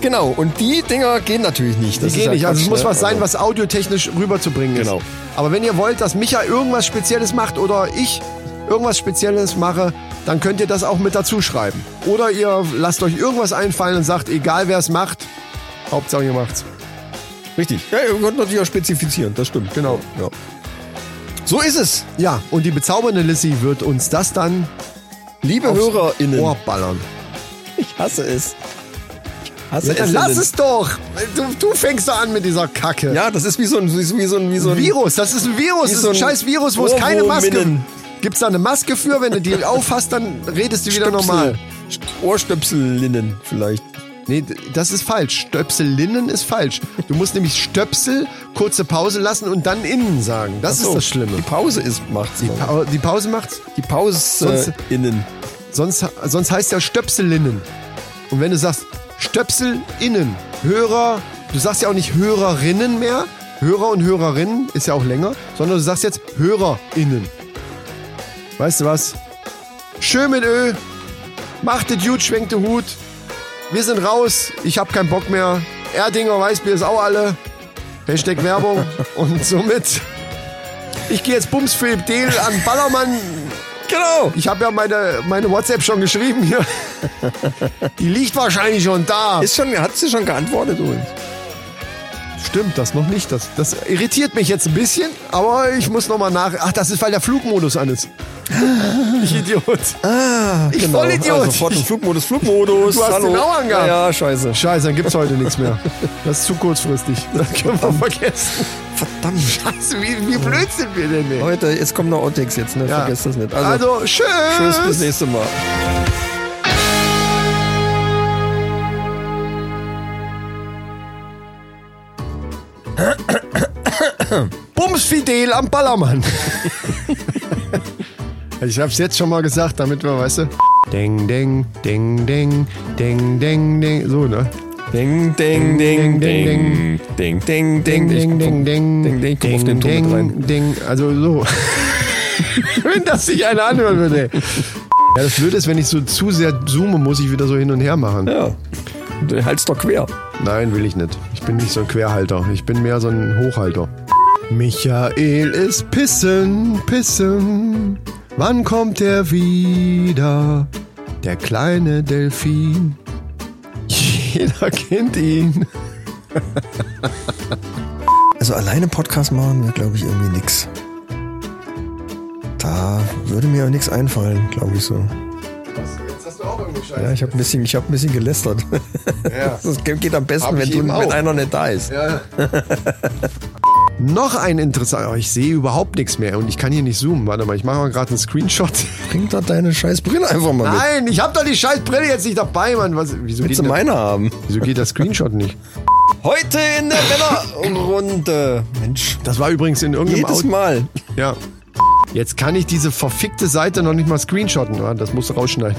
Genau, und die Dinger gehen natürlich nicht. Die Das ist gehen nicht. Also es muss ne? was sein, Also- was audiotechnisch rüberzubringen ist. Genau. Aber wenn ihr wollt, dass Micha irgendwas Spezielles macht oder ich irgendwas Spezielles mache, dann könnt ihr das auch mit dazu schreiben. Oder ihr lasst euch irgendwas einfallen und sagt, egal wer es macht, Hauptsache ihr macht's. Richtig. Ja, ihr könnt natürlich auch spezifizieren, das stimmt. Genau. Ja. So ist es. Ja, und die bezaubernde Lissy wird uns das dann Liebe HörerInnen, Ohr ballern. ich hasse es. Ich hasse Ja, dann es. lass es doch! Du, du fängst doch an mit dieser Kacke. Ja, das ist wie so ein, wie so ein, wie so ein Virus, das ist ein Virus, das ist so ein scheiß Virus, wo es keine Maske Ohrwurminnen. Gibt's da eine Maske für? Wenn du die aufhast, dann redest du wieder Stöpsel. normal. Ohrstöpselinnen vielleicht. Nee, das ist falsch. Stöpselinnen ist falsch. Du musst nämlich Stöpsel, kurze Pause lassen und dann innen sagen. Das so, ist das Schlimme. Die Pause ist macht's. Die, pa die Pause macht's. Die Pause Sonst- innen. Sonst, sonst heißt ja Stöpselinnen. Und wenn du sagst Stöpselinnen, Hörer, du sagst ja auch nicht Hörerinnen mehr. Hörer und Hörerinnen ist ja auch länger, sondern du sagst jetzt HörerInnen. Weißt du was? Schön mit Ö. Macht es gut, schwenkt den Hut. Wir sind raus. Ich hab keinen Bock mehr. Erdinger Weißbier ist auch alle. Hashtag Werbung. Und somit. Ich gehe jetzt Bums Philipp Dehl an Ballermann. Genau. Ich habe ja meine, meine WhatsApp schon geschrieben hier. Die liegt wahrscheinlich schon da. Ist schon, hat sie schon geantwortet übrigens. Stimmt, das noch nicht. Das, das irritiert mich jetzt ein bisschen, aber ich muss nochmal nach. Ach, das ist, weil der Flugmodus an ist. Ich Idiot. ich Vollidiot. Also sofort im Flugmodus, Flugmodus. Du hast Hallo. den auch angehabt. Ja, ja, scheiße. Scheiße, dann gibt's heute nichts mehr. Das ist zu kurzfristig. Das können wir vergessen. Verdammt. Scheiße, wie, wie blöd sind wir denn, ey? Heute, jetzt kommen noch Outtakes jetzt, ne? Ja. Vergesst das nicht. Also, Also, tschüss. tschüss, bis nächste Mal. Bumsfidel am Ballermann. ich hab's jetzt schon mal gesagt, damit wir, weißt du. Ding, ding, ding, ding, ding, ding, ding. So, ne? Ding, ding, ding, ding. Ding, ding, ding. Ding, ding, ding, Ding, ding. Komm auf den Ton mit rein. Ding, also so. wenn das sich einer anhören würde. ey. Ja, das Blöde ist, wenn ich so zu sehr zoome, muss ich wieder so hin und her machen. Ja. Du halt's doch quer. Nein, will ich nicht. Ich bin nicht so ein Querhalter. Ich bin mehr so ein Hochhalter. Michael ist pissen, pissen. Wann kommt er wieder? Der kleine Delfin. Jeder kennt ihn. Also alleine Podcast machen wäre, glaube ich, irgendwie nix. Da würde mir auch nichts einfallen, glaube ich so. Jetzt hast du auch irgendwo Scheiße. Ja, ich habe ein bisschen, ich habe ein bisschen gelästert. Ja. Das geht am besten, Hab wenn, du, wenn einer nicht da ist. Ja. Noch ein interessanter. Oh, ich sehe überhaupt nichts mehr und ich kann hier nicht zoomen. Warte mal, ich mache mal gerade einen Screenshot. Bring doch deine scheiß Brille einfach mal mit. Nein, ich habe doch die scheiß Brille jetzt nicht dabei, Mann. Was, wieso, geht Willst du denn- meine haben? wieso geht der Screenshot nicht? Heute in der Männerrunde. Mensch, Das war übrigens in irgendeinem jedes Auto. Mal. Ja. Jetzt kann ich diese verfickte Seite noch nicht mal screenshotten. Das musst du rausschneiden.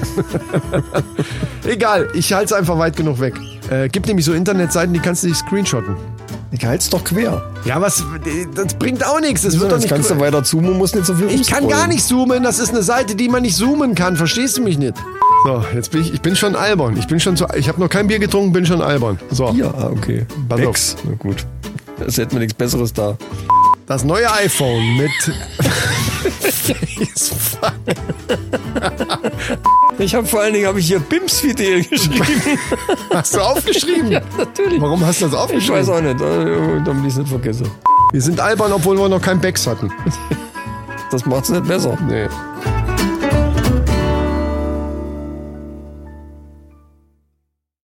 Egal, ich halte es einfach weit genug weg. Äh, gibt nämlich so Internetseiten, die kannst du nicht screenshotten. Ich halt's doch quer. Ja, was? Das bringt auch nichts. Das wird doch nicht. kannst du weiter zoomen musst nicht so viel ich kann gar nicht zoomen. Das ist eine Seite, die man nicht zoomen kann. Verstehst du mich nicht? So, jetzt bin ich. Ich bin schon albern. Ich bin schon zu. Ich habe noch kein Bier getrunken, bin schon albern. So. Ja, ah, okay. Pass. Becks. Na gut. Das hätten wir nichts Besseres da. Das neue iPhone mit. Facefuck. Ich habe vor allen Dingen habe ich hier Bims Fidel geschrieben. hast du aufgeschrieben? Natürlich. Warum hast du das Ich aufgeschrieben? weiß auch nicht, äh, damit ich es nicht vergesse. Wir sind albern, obwohl wir noch kein Becks hatten. Das macht's nicht besser. Nee.